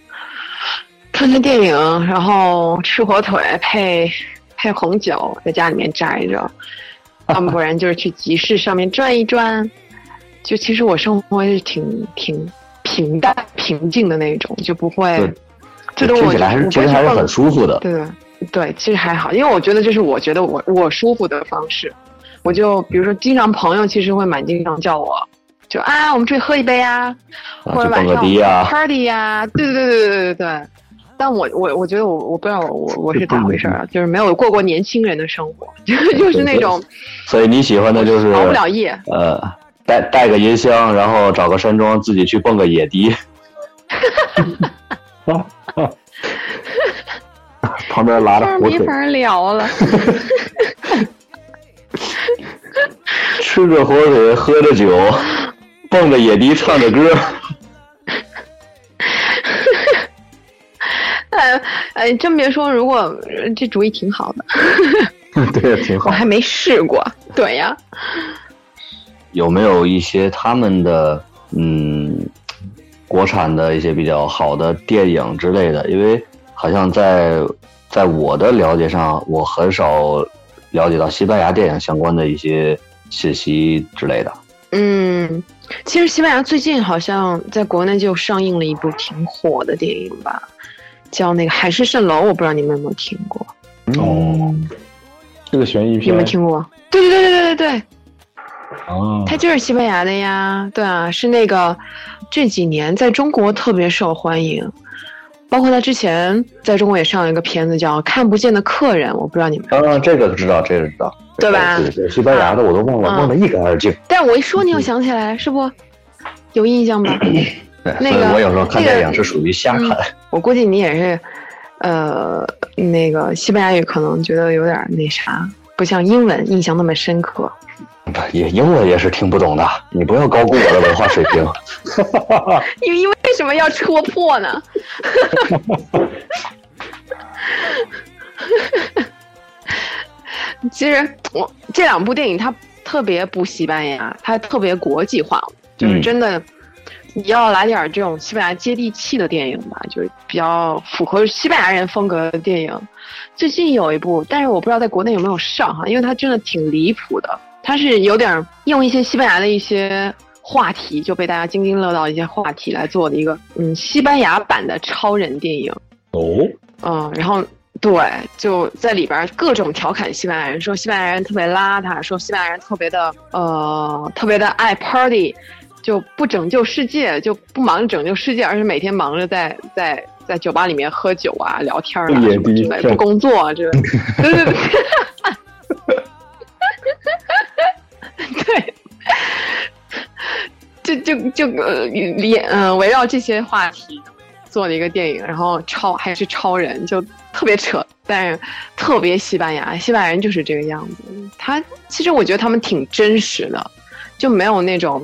看看电影，然后吃火腿配配红酒，在家里面宅着，要不然就是去集市上面转一转。就其实我生活是挺挺平淡平静的那种，就不会，这听起来还是其实还是很舒服的。对对对，其实还好，因为我觉得这是我觉得我我舒服的方式。我就比如说，经常朋友其实会蛮经常叫我，就啊，我们出去喝一杯啊，或者晚上、啊、party 呀、啊，对对对对对对对。但我我我觉得我我不知道我我是咋回事啊，就是没有过过年轻人的生活，就是那种。所以你喜欢的就是熬不了夜。呃，带带个音箱，然后找个山庄自己去蹦个野迪。旁边拉着火腿。没法聊了。吃着火腿，喝着酒。蹦着野迪，唱着歌。哎哎，真别说，如果这主意挺好的。对，挺好。我还没试过。对呀。有没有一些他们的嗯，国产的一些比较好的电影之类的？因为好像在在我的了解上，我很少了解到西班牙电影相关的一些信息之类的。嗯，其实西班牙最近好像在国内就上映了一部挺火的电影吧，叫那个《海市蜃楼》，我不知道你们有没有听过。哦，这个悬疑片有没有听过？对对对对对对对。哦，他就是西班牙的呀，对啊，是那个这几年在中国特别受欢迎，包括他之前在中国也上了一个片子叫《看不见的客人》，我不知道你们啊，这个知道，这个知道，对吧？对对，西班牙的我都忘了，忘得一干二净。但我一说你又想起来，是不？有印象吧？那个我有时候看电影是属于瞎看。我估计你也是，呃，那个西班牙语可能觉得有点那啥，不像英文印象那么深刻。也英文也是听不懂的，你不要高估我的文化水平。你你为什么要戳破呢？其实我这两部电影它特别不西班牙，它特别国际化，就是真的你要来点这种西班牙接地气的电影吧，就是比较符合西班牙人风格的电影。最近有一部，但是我不知道在国内有没有上哈，因为它真的挺离谱的。它是有点用一些西班牙的一些话题，就被大家津津乐道的一些话题来做的一个，嗯，西班牙版的超人电影，哦，嗯，然后对，就在里边各种调侃西班牙人，说西班牙人特别邋遢，说西班牙人特别的呃特别的爱 party，就不拯救世界，就不忙着拯救世界，而是每天忙着在在在酒吧里面喝酒啊、聊天啊什么之类，不工作啊，这对 对对。对，就就就呃，连嗯围绕这些话题做了一个电影，然后超还是超人，就特别扯，但是特别西班牙，西班牙人就是这个样子。他其实我觉得他们挺真实的，就没有那种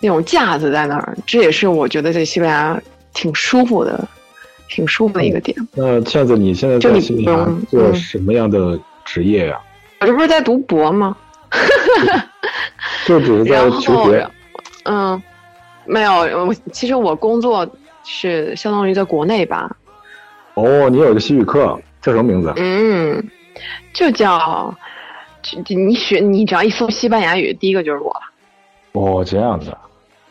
那种架子在那儿。这也是我觉得在西班牙挺舒服的，挺舒服的一个点。那倩子，你现在在西班牙做什么样的职业呀？我这不是在读博吗？就只是在求学，嗯，没有，我其实我工作是相当于在国内吧。哦，你有一个西语课，叫什么名字？嗯，就叫，你学你只要一搜西班牙语，第一个就是我。哦，这样子。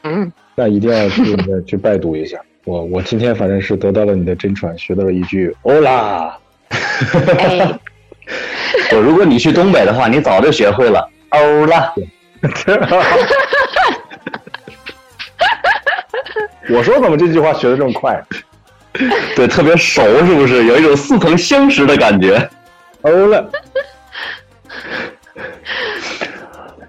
嗯。那一定要去去拜读一下。我我今天反正是得到了你的真传，学到了一句欧啦。哎。我如果你去东北的话，你早就学会了欧了。我说怎么这句话学的这么快？对，特别熟，是不是？有一种似曾相识的感觉。欧了。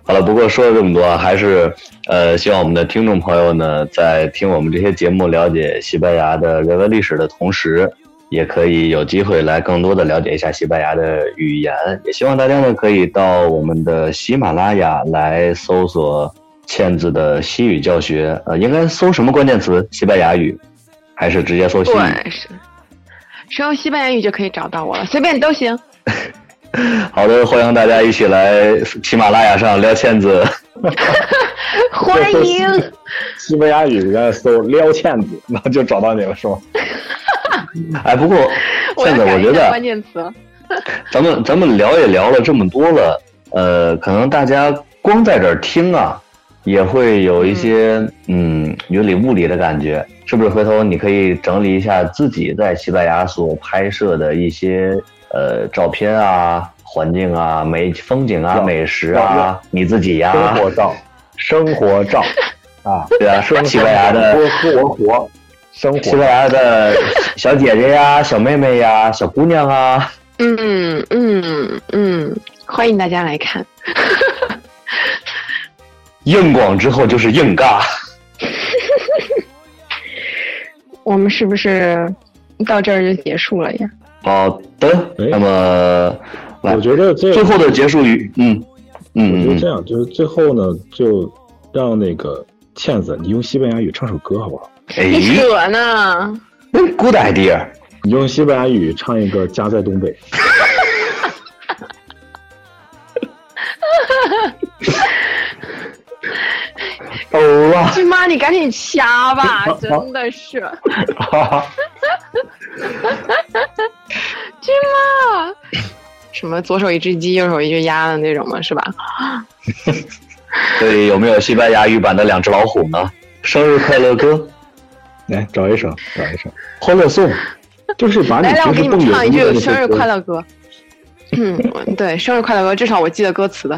好了，不过说了这么多，还是呃，希望我们的听众朋友呢，在听我们这些节目、了解西班牙的人文历史的同时。也可以有机会来更多的了解一下西班牙的语言，也希望大家呢可以到我们的喜马拉雅来搜索倩子的西语教学。呃，应该搜什么关键词？西班牙语，还是直接搜西语？对，是，搜西班牙语就可以找到我了，随便都行。好的，欢迎大家一起来喜马拉雅上撩倩子。欢迎。西班牙语在搜撩倩子，那就找到你了，是吗？哎，不过倩子我觉得，关键词，咱们咱们聊也聊了这么多了，呃，可能大家光在这儿听啊，也会有一些嗯。云里雾里的感觉，是不是？回头你可以整理一下自己在西班牙所拍摄的一些呃照片啊、环境啊、美风景啊、美食啊，你自己呀，生活照，生活照。啊，对啊，西班牙的活活。生活，西班牙的 小姐姐呀，小妹妹呀，小姑娘啊，嗯嗯嗯，欢迎大家来看。硬广之后就是硬尬。我们是不是到这儿就结束了呀？好的，那么我觉得最后的结束语，嗯嗯，我觉得这样，就是最后呢，就让那个倩子，你用西班牙语唱首歌好不好？你扯呢？Good idea！你用西班牙语唱一个《家在东北》。欧啊！金妈，你赶紧掐吧！真的是。金妈，什么左手一只鸡，右手一只鸭的那种吗？是吧？所以有没有西班牙语版的两只老虎呢？生日快乐歌。来找一首，找一首《欢乐颂》，就是把你来来，我给你们唱一句生日快乐歌。嗯，对，生日快乐歌，至少我记得歌词的。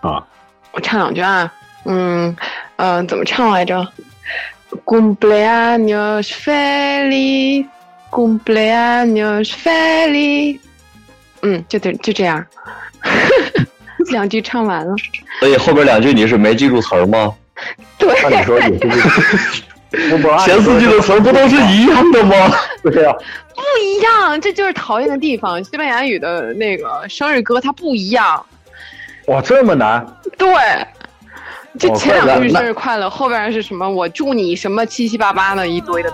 啊，我唱两句啊。嗯嗯，怎么唱来着？Cumpleaños feliz，Cumpleaños feliz。嗯，就这就这样，两句唱完了。所以后边两句你是没记住词儿吗？对。那你说也是。前四句的词不都是一样的吗？对呀，不一样，这就是讨厌的地方。西班牙语的那个生日歌它不一样。哇，这么难？对，就前两句生日快乐，后边是什么？我祝你什么七七八八的一堆的。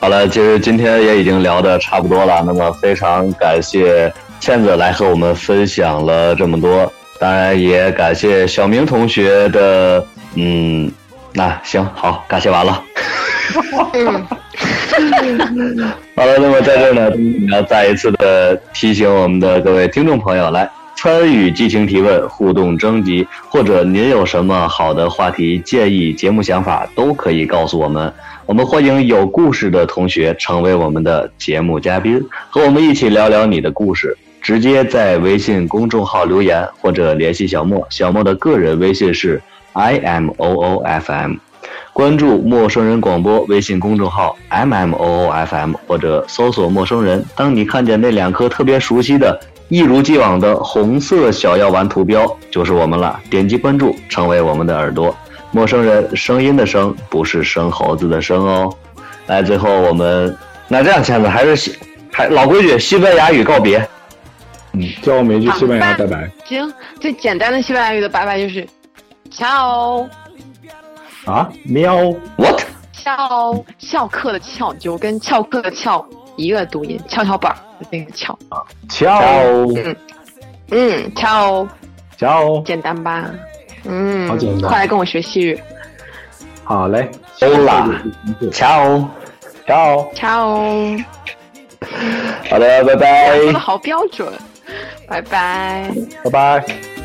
好了，其实今天也已经聊的差不多了。那么非常感谢倩子来和我们分享了这么多，当然也感谢小明同学的，嗯，那行好，感谢完了。好了，那么在这儿呢，要再一次的提醒我们的各位听众朋友来参与激情提问、互动征集，或者您有什么好的话题建议、节目想法，都可以告诉我们。我们欢迎有故事的同学成为我们的节目嘉宾，和我们一起聊聊你的故事。直接在微信公众号留言，或者联系小莫，小莫的个人微信是 i m o o f m。关注陌生人广播微信公众号 m m o o f m，或者搜索陌生人。当你看见那两颗特别熟悉的、一如既往的红色小药丸图标，就是我们了。点击关注，成为我们的耳朵。陌生人，声音的声，不是生猴子的生哦。来，最后我们那这样，签子还是西，还老规矩，西班牙语告别。嗯，教我们一句西班牙拜拜。行，最简单的西班牙语的拜拜就是 ciao。啊，喵，what？翘翘课的翘就跟翘课的翘一个读音，跷跷板的那个翘啊，翘，嗯嗯，翘，翘，简单吧？嗯，好简单，快来跟我学西语。好嘞，Hola，ciao，ciao，ciao。好的，拜拜。说的好标准，拜拜，拜拜。